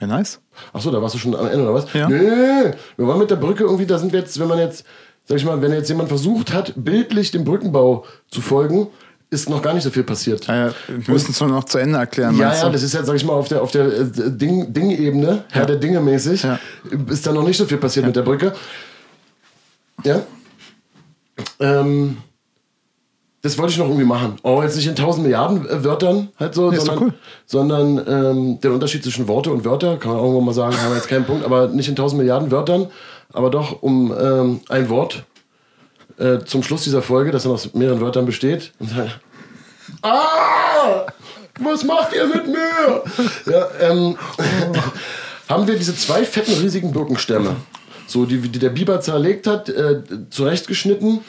ja, nice. Achso, da warst du schon am Ende, oder was? Ja. Nee, wir waren mit der Brücke irgendwie, da sind wir jetzt, wenn man jetzt, sag ich mal, wenn jetzt jemand versucht hat, bildlich dem Brückenbau zu folgen, ist noch gar nicht so viel passiert. Ja, ja, wir müssen es nur noch zu Ende erklären. Ja, ja, das ist jetzt, sag ich mal, auf der, auf der äh, Ding- Ding-Ebene, Herr der Dinge mäßig, ist da noch nicht so viel passiert mit der Brücke. Ja. Ähm, das wollte ich noch irgendwie machen. Oh, jetzt nicht in tausend Milliarden äh, Wörtern halt so, doch sondern, cool. sondern ähm, den Unterschied zwischen Worte und Wörter, kann man irgendwann mal sagen, haben wir jetzt keinen Punkt, aber nicht in tausend Milliarden Wörtern, aber doch um ähm, ein Wort äh, zum Schluss dieser Folge, das dann aus mehreren Wörtern besteht. [laughs] Ah! Was macht ihr mit mir? Ja, ähm, [laughs] haben wir diese zwei fetten, riesigen Birkenstämme. So, die, die der Biber zerlegt hat, äh, zurechtgeschnitten.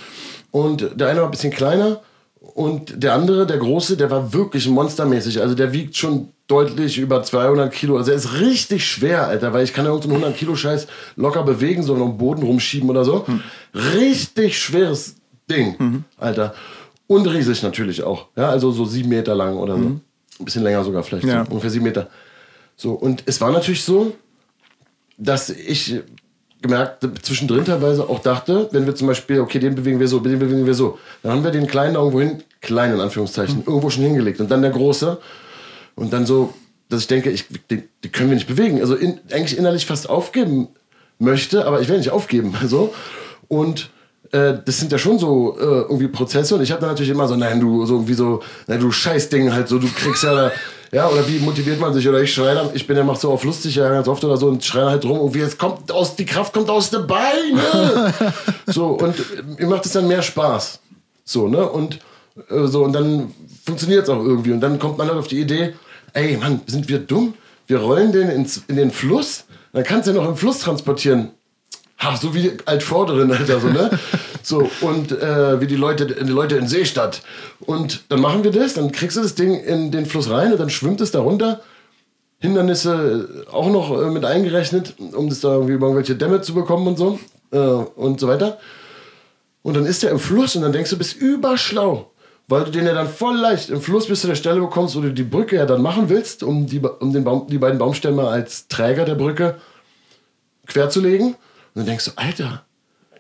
Und der eine war ein bisschen kleiner. Und der andere, der große, der war wirklich monstermäßig. Also der wiegt schon deutlich über 200 Kilo. Also er ist richtig schwer, Alter, weil ich kann ja irgendeinen 100 Kilo Scheiß locker bewegen, so am Boden rumschieben oder so. Hm. Richtig schweres Ding, mhm. Alter. Und riesig natürlich auch. Ja, also so sieben Meter lang oder so. Mhm. Ein bisschen länger sogar vielleicht. Ja. So, ungefähr sieben Meter. So, und es war natürlich so, dass ich gemerkt, zwischendrin teilweise auch dachte, wenn wir zum Beispiel, okay, den bewegen wir so, den bewegen wir so, dann haben wir den kleinen irgendwo hin, kleinen in Anführungszeichen, mhm. irgendwo schon hingelegt und dann der große und dann so, dass ich denke, ich, den, den können wir nicht bewegen. Also in, eigentlich innerlich fast aufgeben möchte, aber ich werde nicht aufgeben. [laughs] So. Und äh, das sind ja schon so äh, irgendwie Prozesse und ich habe dann natürlich immer so, nein, du, so irgendwie so, nein, du Scheißding halt, so, du kriegst ja da, ja, oder wie motiviert man sich? Oder ich schreie dann, ich bin ja mach so auf lustig ja ganz oft oder so und schreie halt rum, irgendwie, es kommt aus, die Kraft kommt aus den Beinen. [laughs] so, und mir macht es dann mehr Spaß. So, ne? Und äh, so, und dann funktioniert es auch irgendwie. Und dann kommt man halt auf die Idee, ey, Mann, sind wir dumm? Wir rollen den ins, in den Fluss, dann kannst du ja noch im Fluss transportieren. Ha, so wie Altvorderen, Alter, so, ne? [laughs] so, und äh, wie die Leute, die Leute in Seestadt. Und dann machen wir das, dann kriegst du das Ding in den Fluss rein und dann schwimmt es da runter. Hindernisse äh, auch noch äh, mit eingerechnet, um das da irgendwie irgendwelche Dämme zu bekommen und so. Äh, und so weiter. Und dann ist der im Fluss und dann denkst du, bist überschlau. Weil du den ja dann voll leicht im Fluss bis zu der Stelle bekommst, wo du die Brücke ja dann machen willst, um die, um den Baum, die beiden Baumstämme als Träger der Brücke querzulegen. Und dann denkst du, Alter,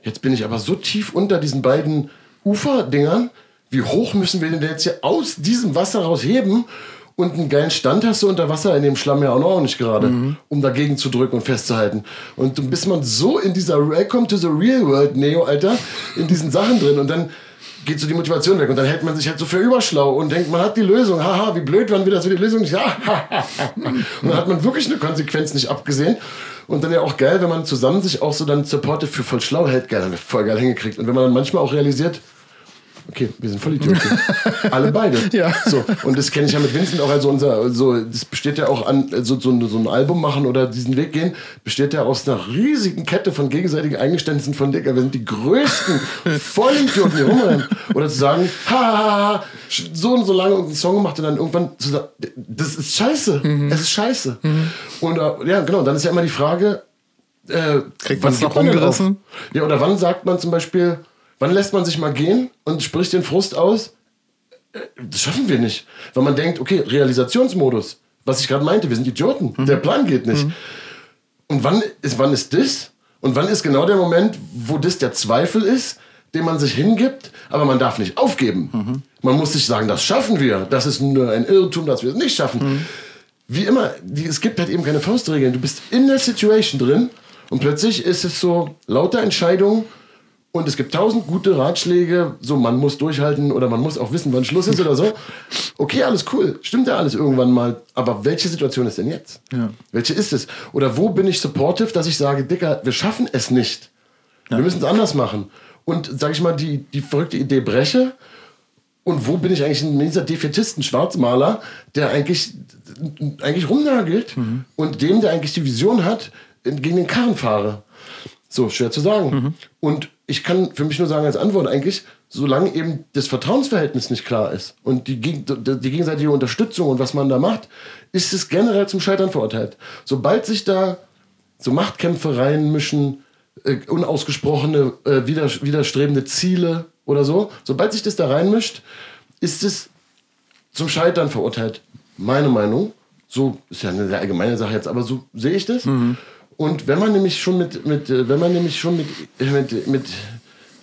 jetzt bin ich aber so tief unter diesen beiden Uferdingern. Wie hoch müssen wir denn jetzt hier aus diesem Wasser rausheben? Und einen geilen Stand hast du unter Wasser in dem Schlamm ja auch noch nicht gerade, mhm. um dagegen zu drücken und festzuhalten. Und bis man so in dieser Welcome to the Real World Neo, Alter, in diesen Sachen drin und dann geht so die Motivation weg und dann hält man sich halt so für überschlau und denkt, man hat die Lösung. Haha, wie blöd waren wir, dass wir die Lösung nicht. Ja, [laughs] und dann hat man wirklich eine Konsequenz nicht abgesehen. Und dann ja auch geil, wenn man zusammen sich auch so dann supportet für voll schlau hält, geil, voll geil hingekriegt. Und wenn man dann manchmal auch realisiert, Okay, wir sind voll Idioten. [laughs] Alle beide. Ja. So, und das kenne ich ja mit Vincent auch. Also unser, so, das besteht ja auch an, so, so, so ein Album machen oder diesen Weg gehen, besteht ja aus einer riesigen Kette von gegenseitigen Eingeständnissen von Dicker. Wir sind die größten [laughs] Vollidioten, die rumrennen. Oder zu sagen, ha, so und so lange einen Song gemacht und dann irgendwann zu sagen, das ist scheiße. Mhm. Es ist scheiße. Mhm. Und äh, ja, genau, dann ist ja immer die Frage, äh, Kriegt man es noch umgerissen? Ja, oder wann sagt man zum Beispiel, Wann lässt man sich mal gehen und spricht den Frust aus? Äh, das schaffen wir nicht. Weil man denkt, okay, Realisationsmodus, was ich gerade meinte, wir sind Idioten, mhm. der Plan geht nicht. Mhm. Und wann ist, wann ist das? Und wann ist genau der Moment, wo das der Zweifel ist, den man sich hingibt, aber man darf nicht aufgeben. Mhm. Man muss sich sagen, das schaffen wir. Das ist nur ein Irrtum, dass wir es nicht schaffen. Mhm. Wie immer, die, es gibt halt eben keine Faustregeln. Du bist in der Situation drin und plötzlich ist es so lauter Entscheidungen und es gibt tausend gute Ratschläge, so man muss durchhalten oder man muss auch wissen, wann Schluss ist oder so. Okay, alles cool, stimmt ja alles irgendwann mal. Aber welche Situation ist denn jetzt? Ja. Welche ist es? Oder wo bin ich supportive, dass ich sage, Dicker, wir schaffen es nicht. Wir müssen es anders machen. Und sage ich mal, die, die verrückte Idee breche. Und wo bin ich eigentlich in dieser Defetisten Schwarzmaler, der eigentlich, eigentlich rumnagelt mhm. und dem, der eigentlich die Vision hat, gegen den Karren fahre? So, schwer zu sagen. Mhm. Und ich kann für mich nur sagen als Antwort eigentlich, solange eben das Vertrauensverhältnis nicht klar ist und die, die gegenseitige Unterstützung und was man da macht, ist es generell zum Scheitern verurteilt. Sobald sich da so Machtkämpfe reinmischen, äh, unausgesprochene, äh, widerstrebende Ziele oder so, sobald sich das da reinmischt, ist es zum Scheitern verurteilt. Meine Meinung. So ist ja eine sehr allgemeine Sache jetzt, aber so sehe ich das. Mhm. Und wenn man nämlich schon mit, mit äh, wenn man nämlich schon mit, mit, mit,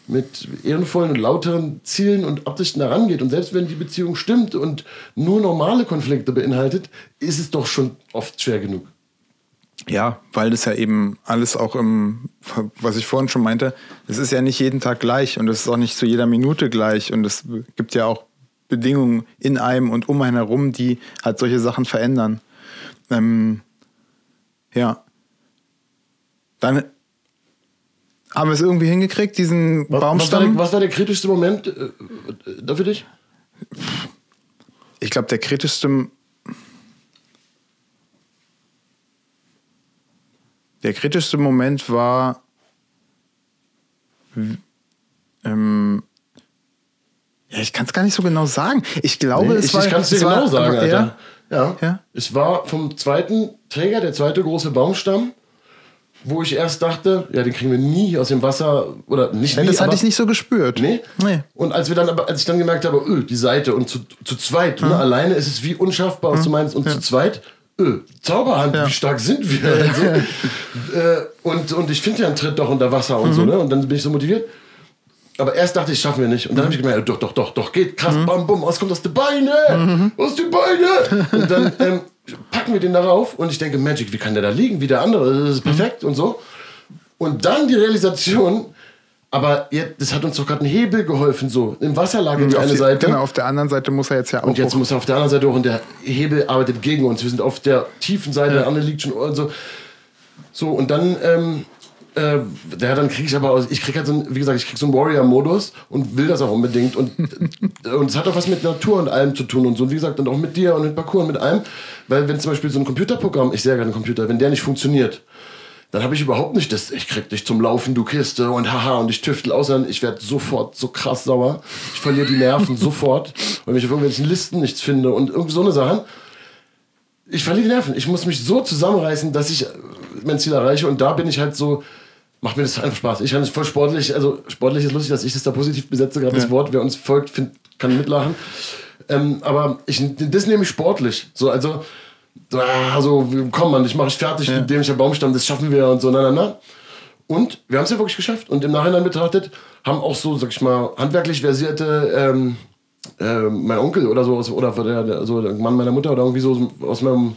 mit ehrenvollen und lauteren Zielen und Absichten herangeht und selbst wenn die Beziehung stimmt und nur normale Konflikte beinhaltet, ist es doch schon oft schwer genug. Ja, weil das ja eben alles auch im, was ich vorhin schon meinte, es ist ja nicht jeden Tag gleich und es ist auch nicht zu jeder Minute gleich und es gibt ja auch Bedingungen in einem und um einen herum, die halt solche Sachen verändern. Ähm, ja, dann haben wir es irgendwie hingekriegt, diesen was, Baumstamm. Was war, der, was war der kritischste Moment äh, da für dich? Ich glaube, der kritischste. Der kritischste Moment war, Ähm, ja, ich kann es gar nicht so genau sagen. Ich glaube, Nee, es ich war. ich kann es dir es war- genau sagen, ja, Alter. Ja. Ja? Es war vom zweiten Träger, der zweite große Baumstamm, wo ich erst dachte, ja, den kriegen wir nie aus dem Wasser oder nicht Ja, nie, das hatte ich nicht so gespürt. Nee? Nee. Und als wir dann aber, als ich dann gemerkt habe, öh, die Seite und zu, zu zweit, ne, alleine ist es wie unschaffbar, was du meinst, und zu zweit, öh, Zauberhand, Ja. wie stark sind wir? Also, äh, und, und ich finde ja einen Tritt doch unter Wasser und so, ne? Und dann bin ich so motiviert. Aber erst dachte ich, schaffen wir nicht. Und dann habe ich gemerkt, doch, doch, doch, doch, geht, krass, bam, bum, was kommt aus den Beine? Aus den Beine! Und dann ähm, packen wir den darauf und ich denke, Magic, wie kann der da liegen? Wie der andere, das ist perfekt und so. Und dann die Realisation, aber jetzt, das hat uns doch gerade ein Hebel geholfen, so. Im Wasser lag jetzt Auf eine die, Seite. Genau, auf der anderen Seite muss er jetzt ja auch. Und jetzt hoch. muss er auf der anderen Seite hoch und der Hebel arbeitet gegen uns. Wir sind auf der tiefen Seite, der andere liegt schon und so. So, und dann, ähm, äh, ja, dann kriege ich aber, aus, ich kriege halt so ein, wie gesagt, ich kriege so einen Warrior-Modus und will das auch unbedingt. Und und es hat auch was mit Natur und allem zu tun und so. Und wie gesagt, und auch mit dir und mit Parcours und mit allem. Weil wenn zum Beispiel so ein Computerprogramm, ich sehr gerne einen Computer, wenn der nicht funktioniert, dann habe ich überhaupt nicht das, ich krieg dich zum Laufen, du Kiste und haha und ich tüftel aus, sondern ich werde sofort so krass sauer. Ich verliere die Nerven [laughs] sofort, weil ich auf irgendwelchen Listen nichts finde und irgendwie so eine Sachen. Ich verliere die Nerven. Ich muss mich so zusammenreißen, dass ich äh, mein Ziel erreiche und da bin ich halt so, macht mir das einfach Spaß. Ich kann es voll sportlich, also sportlich ist lustig, dass ich das da positiv besetze, gerade das Wort. Wer uns folgt, find, kann mitlachen. Ähm, aber ich, das nehme ich sportlich. So, also, so, ah, so komm Mann, ich mache ich fertig, ja. dämlicher Baumstamm, das schaffen wir und so, na, na, na. Und wir haben es ja wirklich geschafft. Und im Nachhinein betrachtet haben auch so, sag ich mal, handwerklich versierte, ähm, äh, mein Onkel oder so, oder der, der, so der Mann meiner Mutter oder irgendwie so aus meinem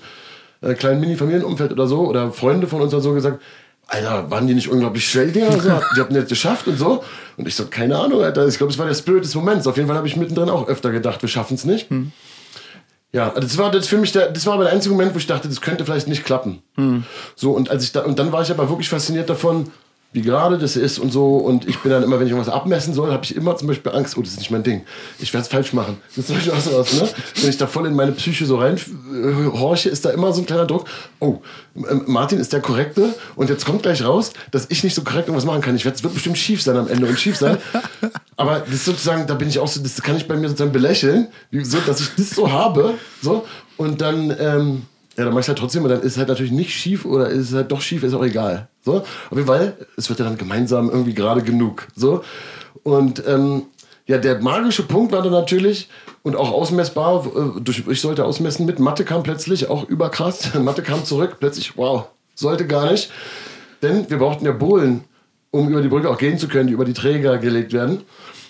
äh, kleinen Mini-Familienumfeld oder so, oder Freunde von uns oder so gesagt, Alter, waren die nicht unglaublich schnell, die Dinger? [laughs] So, die hatten das geschafft und so. Und ich so, keine Ahnung, Alter. Ich glaube, es war der Spirit des Moments. Auf jeden Fall habe ich mittendrin auch öfter gedacht, wir schaffen es nicht. Hm. Ja, das war das für mich der, das war aber der einzige Moment, wo ich dachte, das könnte vielleicht nicht klappen. Hm. So, und als ich da, und dann war ich aber wirklich fasziniert davon, wie gerade das ist und so. Und ich bin dann immer, wenn ich irgendwas abmessen soll, habe ich immer zum Beispiel Angst, oh, das ist nicht mein Ding. Ich werde es falsch machen. Das ist zum Beispiel auch so was, ne? Wenn ich da voll in meine Psyche so rein äh, ist da immer so ein kleiner Druck. Oh, Martin ist der Korrekte und jetzt kommt gleich raus, dass ich nicht so korrekt irgendwas machen kann. Ich werde, es bestimmt schief sein am Ende und schief sein. Aber das ist sozusagen, da bin ich auch so, das kann ich bei mir sozusagen belächeln, so, dass ich das so habe. So, und dann, ähm, ja, dann mach ich halt trotzdem, und dann ist es halt natürlich nicht schief oder ist es halt doch schief, ist auch egal. So, auf jeden Fall, es wird ja dann gemeinsam irgendwie gerade genug. So, und ähm, ja, der magische Punkt war dann natürlich und auch ausmessbar, äh, durch, ich sollte ausmessen mit, Mathe kam plötzlich, auch überkrass, [laughs] Mathe kam zurück, plötzlich, wow, sollte gar nicht, denn wir brauchten ja Bohlen, um über die Brücke auch gehen zu können, die über die Träger gelegt werden.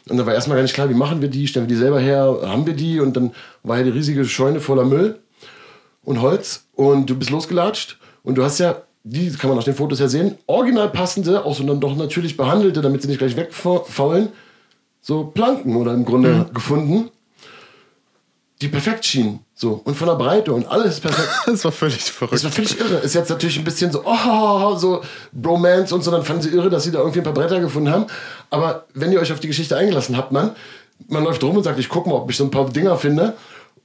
Und dann war erstmal gar nicht klar, wie machen wir die, stellen wir die selber her, haben wir die und dann war ja die riesige Scheune voller Müll und Holz und du bist losgelatscht und du hast ja, die kann man auf den Fotos ja sehen, original passende, auch so dann doch natürlich behandelte, damit sie nicht gleich wegfaulen, so Planken oder im Grunde mhm. gefunden, die perfekt schienen. So. Und von der Breite und alles perfekt. [laughs] Das war völlig verrückt. Das war völlig irre. Ist jetzt natürlich ein bisschen so, oh, so Bromance und so, dann fanden sie irre, dass sie da irgendwie ein paar Bretter gefunden haben. Aber wenn ihr euch auf die Geschichte eingelassen habt, man, man läuft rum und sagt, ich guck mal, ob ich so ein paar Dinger finde.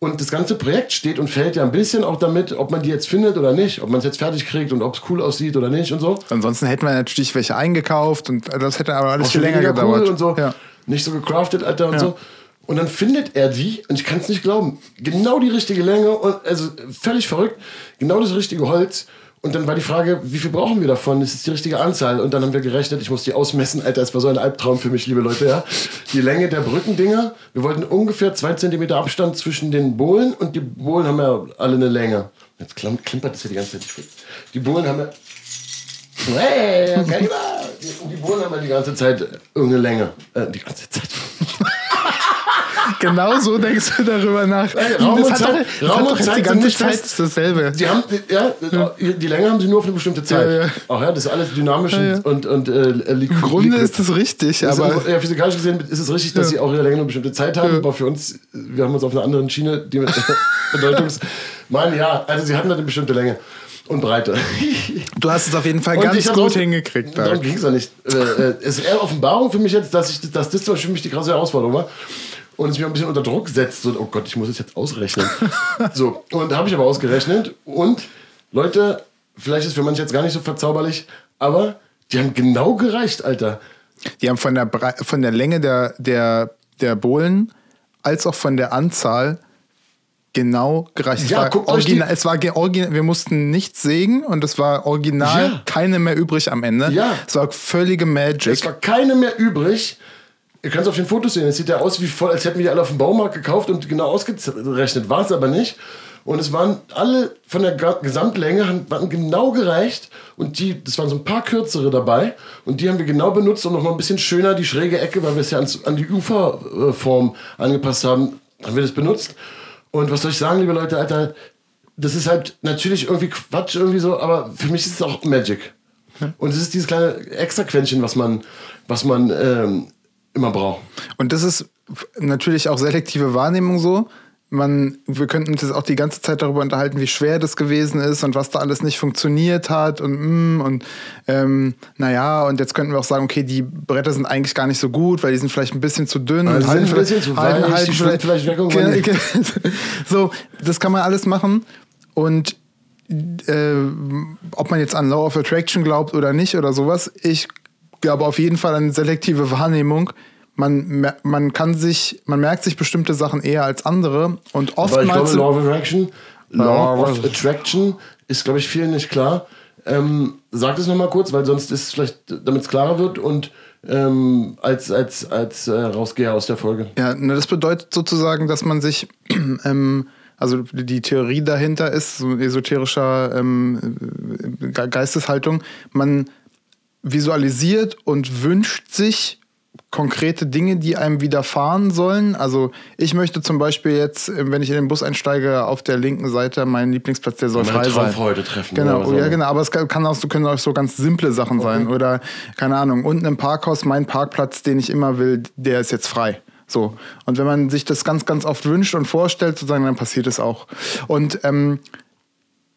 Und das ganze Projekt steht und fällt ja ein bisschen auch damit, ob man die jetzt findet oder nicht, ob man es jetzt fertig kriegt und ob es cool aussieht oder nicht und so. Ansonsten hätten wir natürlich welche eingekauft und das hätte aber alles viel länger gedauert. Cool und so. Ja. Nicht so gecraftet, Alter, und ja. so. Und dann findet er die, und ich kann es nicht glauben, genau die richtige Länge und also völlig verrückt, genau das richtige Holz. Und dann war die Frage, wie viel brauchen wir davon? Ist die richtige Anzahl. Und dann haben wir gerechnet, ich muss die ausmessen. Alter, es war so ein Albtraum für mich, liebe Leute. Ja. Die Länge der Brückendinger, wir wollten ungefähr zwei Zentimeter Abstand zwischen den Bohlen und die Bohlen haben ja alle eine Länge. Jetzt klimpert das hier die ganze Zeit. Die Bohlen haben ja. Hey, okay, die Bohlen haben ja die ganze Zeit irgendeine Länge. Äh, die ganze Zeit. [laughs] genau so denkst du darüber nach. Ey, Raum und Zeit, doch, Raum und Zeit die ganze sind Zeit nicht dasselbe. Die, haben, ja, die Länge haben sie nur auf eine bestimmte Zeit. Ja, ja. Auch ja, das ist alles dynamisch und, und äh. Im Grunde ist das richtig, Ist aber es- ja, physikalisch gesehen ist es richtig, dass sie auch ihre Länge eine bestimmte Zeit haben, aber für uns, wir haben uns auf einer anderen Schiene, die mit [laughs] Bedeutungs... Mann, ja, also sie hatten halt eine bestimmte Länge und Breite. du hast es auf jeden Fall Und ganz gut auch- hingekriegt. Darum ging es ja nicht. Äh, äh, es ist eher Offenbarung für mich jetzt, dass, ich, dass das zum Beispiel für mich die krasse Herausforderung war. Und es mich ein bisschen unter Druck setzt. So, oh Gott, ich muss es jetzt ausrechnen. [laughs] so, und habe ich aber ausgerechnet. Und Leute, vielleicht ist für manche jetzt gar nicht so verzauberlich, aber die haben genau gereicht, Alter. Die haben von der, Brei von der Länge der, der, der Bohlen als auch von der Anzahl genau gereicht. Ja, es, war original, es war original, wir mussten nichts sägen und es war original Ja. keine mehr übrig am Ende. Ja. Es war völlige Magic. Es war keine mehr übrig. Ihr könnt es auf den Fotos sehen. Es sieht ja aus wie voll, als hätten wir die alle auf dem Baumarkt gekauft und genau ausgerechnet. War es aber nicht. Und es waren alle von der Gesamtlänge waren genau gereicht. Und die, das waren so ein paar kürzere dabei. Und die haben wir genau benutzt, um nochmal ein bisschen schöner die schräge Ecke, weil wir es ja ans, an die Uferform angepasst haben, haben wir das benutzt. Und was soll ich sagen, liebe Leute, Alter, das ist halt natürlich irgendwie Quatsch, irgendwie so, aber für mich ist es auch Magic. Und es ist dieses kleine Extra-Quäntchen, was man, was man ähm, immer braucht. Und das ist natürlich auch selektive Wahrnehmung so. Man, wir könnten uns jetzt auch die ganze Zeit darüber unterhalten, wie schwer das gewesen ist und was da alles nicht funktioniert hat und mm, und ähm, naja, und jetzt könnten wir auch sagen, okay, die Bretter sind eigentlich gar nicht so gut, weil die sind vielleicht ein bisschen zu dünn Also halten sind ein bisschen zu weich, schwimmen vielleicht weg ge- [laughs] so, das kann man alles machen und äh, ob man jetzt an Law of Attraction glaubt oder nicht oder sowas, ich glaube auf jeden Fall an selektive Wahrnehmung. Man, man kann sich, man merkt sich bestimmte Sachen eher als andere und Aber ich glaube, oftmals. Law of Attraction, Law of Attraction ist, glaube ich, vielen nicht klar. Ähm, sag das nochmal kurz, weil sonst ist es vielleicht, damit es klarer wird und ähm, als, als, als äh, Rausgeher aus der Folge. Ja, ne, das bedeutet sozusagen, dass man sich, [clears throat] ähm, also die Theorie dahinter ist, so esoterischer ähm, Ge- Geisteshaltung, man visualisiert und wünscht sich konkrete Dinge, die einem widerfahren sollen. Also ich möchte zum Beispiel jetzt, äh, wenn ich in den Bus einsteige, auf der linken Seite meinen Lieblingsplatz, der soll Meine frei sein. Traumfreude treffen, Genau, was ja, genau. Aber es kann auch, so- können auch so ganz simple Sachen sein. Oder, keine Ahnung, unten im Parkhaus, mein Parkplatz, den ich immer will, der ist jetzt frei. So. Und wenn man sich das ganz, ganz oft wünscht und vorstellt, sozusagen, dann passiert es auch. Und ähm,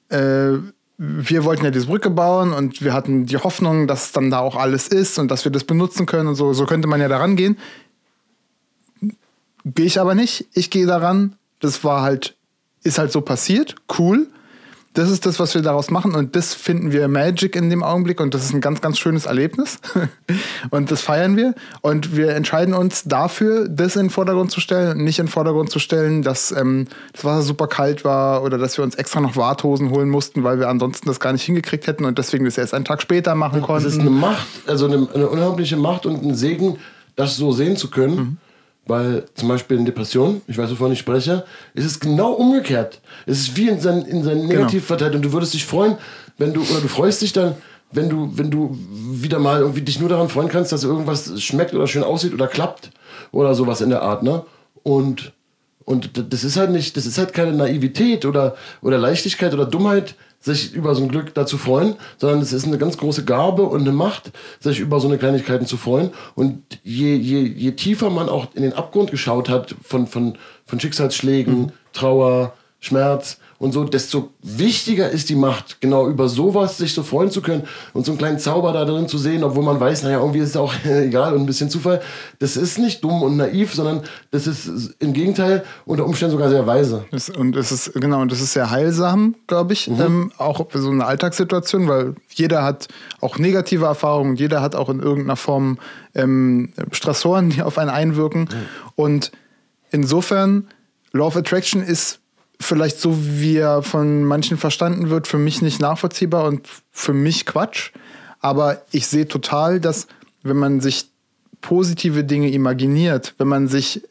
äh, wir wollten ja diese Brücke bauen und wir hatten die Hoffnung, dass dann da auch alles ist und dass wir das benutzen können und so. So könnte man ja daran gehen. Gehe ich aber nicht. Ich gehe daran. Das war halt, ist halt so passiert. Cool. Das ist das, was wir daraus machen und das finden wir Magic in dem Augenblick und das ist ein ganz, ganz schönes Erlebnis [laughs] und das feiern wir und wir entscheiden uns dafür, das in den Vordergrund zu stellen und nicht in den Vordergrund zu stellen, dass ähm, das Wasser super kalt war oder dass wir uns extra noch Warthosen holen mussten, weil wir ansonsten das gar nicht hingekriegt hätten und deswegen das erst einen Tag später machen konnten. ist eine Macht, also eine, eine unheimliche Macht und ein Segen, das so sehen zu können. Mhm. Weil zum Beispiel in Depressionen, ich weiß, wovon ich spreche, ist es genau umgekehrt. Es ist wie in seinen in sein Genau. Negativ verteilt. Und du würdest dich freuen, wenn du, oder du freust dich dann, wenn du, wenn du wieder mal irgendwie dich nur daran freuen kannst, dass irgendwas schmeckt oder schön aussieht oder klappt oder sowas in der Art, ne? Und, und das ist halt nicht, das ist halt keine Naivität oder, oder Leichtigkeit oder Dummheit, sich über so ein Glück da zu freuen, sondern es ist eine ganz große Gabe und eine Macht, sich über so eine Kleinigkeiten zu freuen. Und je, je, je tiefer man auch in den Abgrund geschaut hat von, von, von Schicksalsschlägen, Trauer, Schmerz und so, desto wichtiger ist die Macht, genau über sowas sich so freuen zu können und so einen kleinen Zauber da drin zu sehen, obwohl man weiß, naja, irgendwie ist es auch [laughs] egal und ein bisschen Zufall. Das ist nicht dumm und naiv, sondern das ist im Gegenteil unter Umständen sogar sehr weise. Das, und es ist, genau, und das ist sehr heilsam, glaube ich, ähm, auch für so eine Alltagssituation, weil jeder hat auch negative Erfahrungen, jeder hat auch in irgendeiner Form ähm, Stressoren, die auf einen einwirken. Und insofern, Law of Attraction ist vielleicht so, wie er von manchen verstanden wird, für mich nicht nachvollziehbar und für mich Quatsch. Aber ich sehe total, dass wenn man sich positive Dinge imaginiert, wenn man sich,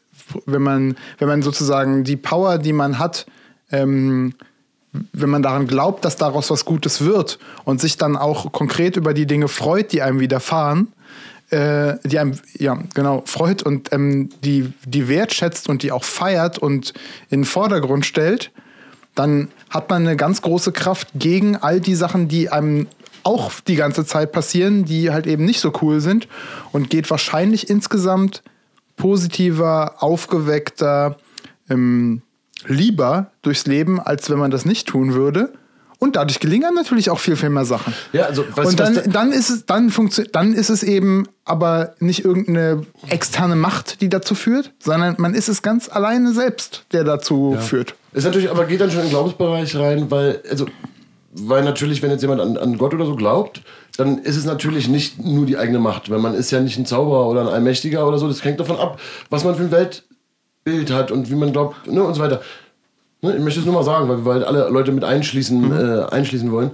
wenn man, wenn man sozusagen die Power, die man hat, ähm, wenn man daran glaubt, dass daraus was Gutes wird und sich dann auch konkret über die Dinge freut, die einem widerfahren, äh, die einem, ja, genau, freut und ähm, die, die wertschätzt und die auch feiert und in den Vordergrund stellt, dann hat man eine ganz große Kraft gegen all die Sachen, die einem auch die ganze Zeit passieren, die halt eben nicht so cool sind und geht wahrscheinlich insgesamt positiver, aufgeweckter, ähm, lieber durchs Leben, als wenn man das nicht tun würde. Und dadurch gelingen natürlich auch viel, viel mehr Sachen. Ja, also, weißt und du, was dann, da- dann ist es, dann funktioniert, dann ist es eben aber nicht irgendeine externe Macht, die dazu führt, sondern man ist es ganz alleine selbst, der dazu führt. Ist natürlich, aber geht dann schon in den Glaubensbereich rein, weil, also, weil natürlich, wenn jetzt jemand an, an Gott oder so glaubt, dann ist es natürlich nicht nur die eigene Macht, weil man ist ja nicht ein Zauberer oder ein Allmächtiger oder so. Das hängt davon ab, was man für ein Weltbild hat und wie man glaubt ne, und so weiter. Ne, ich möchte es nur mal sagen, weil wir halt alle Leute mit einschließen, äh, einschließen wollen.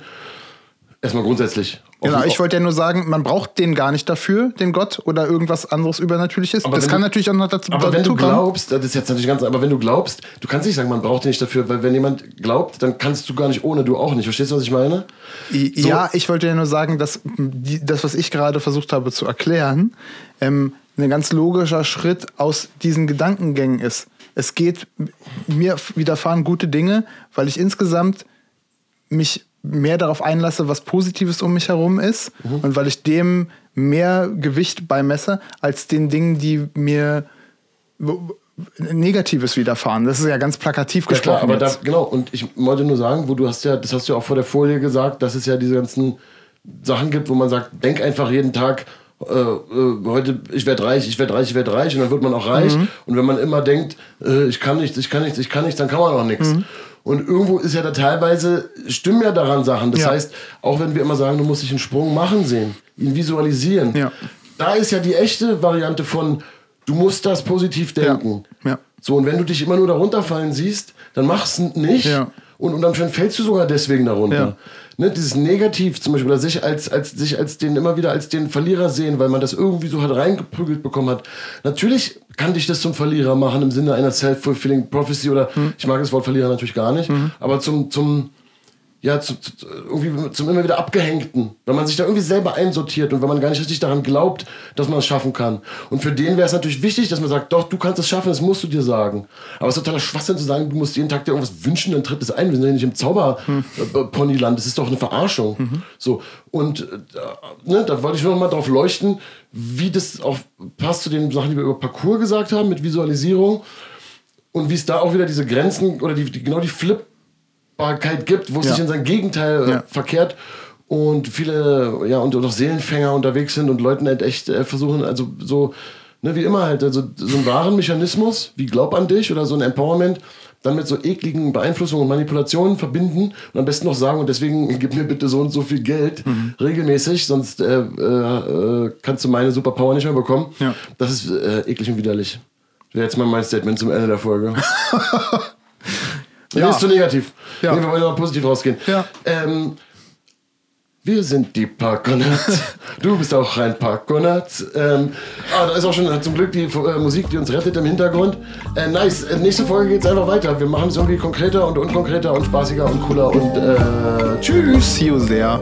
Erstmal grundsätzlich. Genau, ich wollte ja nur sagen, man braucht den gar nicht dafür, den Gott oder irgendwas anderes Übernatürliches. Aber das kann du- natürlich auch noch dazu, Aber wenn du glaubst, das ist jetzt natürlich ganz, aber wenn du glaubst, du kannst nicht sagen, man braucht den nicht dafür, weil wenn jemand glaubt, dann kannst du gar nicht ohne, du auch nicht. Verstehst du, was ich meine? I- Ja, ich wollte ja nur sagen, dass die, das, was ich gerade versucht habe zu erklären, ähm, ein ganz logischer Schritt aus diesen Gedankengängen ist. Es geht, mir widerfahren gute Dinge, weil ich insgesamt mich mehr darauf einlasse, was Positives um mich herum ist Mhm. und weil ich dem mehr Gewicht beimesse als den Dingen, die mir Negatives widerfahren. Das ist ja ganz plakativ Ja, gesprochen. klar, aber da, genau, und ich wollte nur sagen, wo du hast ja, das hast du ja auch vor der Folie gesagt, dass es ja diese ganzen Sachen gibt, wo man sagt, denk einfach jeden Tag, äh, äh, heute, ich werde reich, ich werde reich, ich werde reich und dann wird man auch reich. Mhm. Und wenn man immer denkt, äh, ich kann nichts, ich kann nichts, ich kann nichts, dann kann man auch nichts. Mhm. Und irgendwo ist ja da teilweise, stimmen ja daran Sachen. Das Ja. heißt, auch wenn wir immer sagen, du musst dich einen Sprung machen sehen, ihn visualisieren, Ja. da ist ja die echte Variante von, du musst das positiv denken. Ja. So, und wenn du dich immer nur darunter fallen siehst, dann machst du nicht. Und unterm Strich fällst du sogar deswegen darunter. Ne, dieses Negativ zum Beispiel, oder sich als, als, sich als den immer wieder als den Verlierer sehen, weil man das irgendwie so hat reingeprügelt bekommen hat. Natürlich kann dich das zum Verlierer machen im Sinne einer self-fulfilling prophecy oder Hm. ich mag das Wort Verlierer natürlich gar nicht, aber zum, zum, ja, zu, zu, irgendwie zum immer wieder Abgehängten, wenn man sich da irgendwie selber einsortiert und wenn man gar nicht richtig daran glaubt, dass man es schaffen kann. Und für den wäre es natürlich wichtig, dass man sagt, doch, du kannst es schaffen, das musst du dir sagen. Aber es ist totaler Schwachsinn zu sagen, du musst jeden Tag dir irgendwas wünschen, dann tritt es ein. Wir sind ja nicht im Zauberponyland, das ist doch eine Verarschung. So, und äh, ne, da wollte ich nur noch mal drauf leuchten, wie das auch passt zu den Sachen, die wir über Parcours gesagt haben, mit Visualisierung. Und wie es da auch wieder diese Grenzen oder die, die genau die Flippbarkeit gibt, wo es Ja. sich in sein Gegenteil äh, verkehrt und viele ja und auch Seelenfänger unterwegs sind und Leuten halt echt äh, versuchen, also so, ne, wie immer halt, also so einen wahren Mechanismus, wie Glaub an dich oder so ein Empowerment, dann mit so ekligen Beeinflussungen und Manipulationen verbinden und am besten noch sagen, und deswegen gib mir bitte so und so viel Geld Mhm. regelmäßig, sonst äh, äh, kannst du meine Superpower nicht mehr bekommen. Ja. Das ist äh, eklig und widerlich. Wäre jetzt mal mein Statement zum Ende der Folge. [laughs] Ja. Ist zu negativ. Ja. Nee, wir wollen mal positiv rausgehen. Ja. Ähm, wir sind die Parkonuts. [laughs] du bist auch ein Parkonut. Ähm, ah, da ist auch schon äh, zum Glück die äh, Musik, die uns rettet im Hintergrund. Äh, nice. Äh, nächste Folge geht's einfach weiter. Wir machen es irgendwie konkreter und unkonkreter und spaßiger und cooler und äh, tschüss. See you sehr.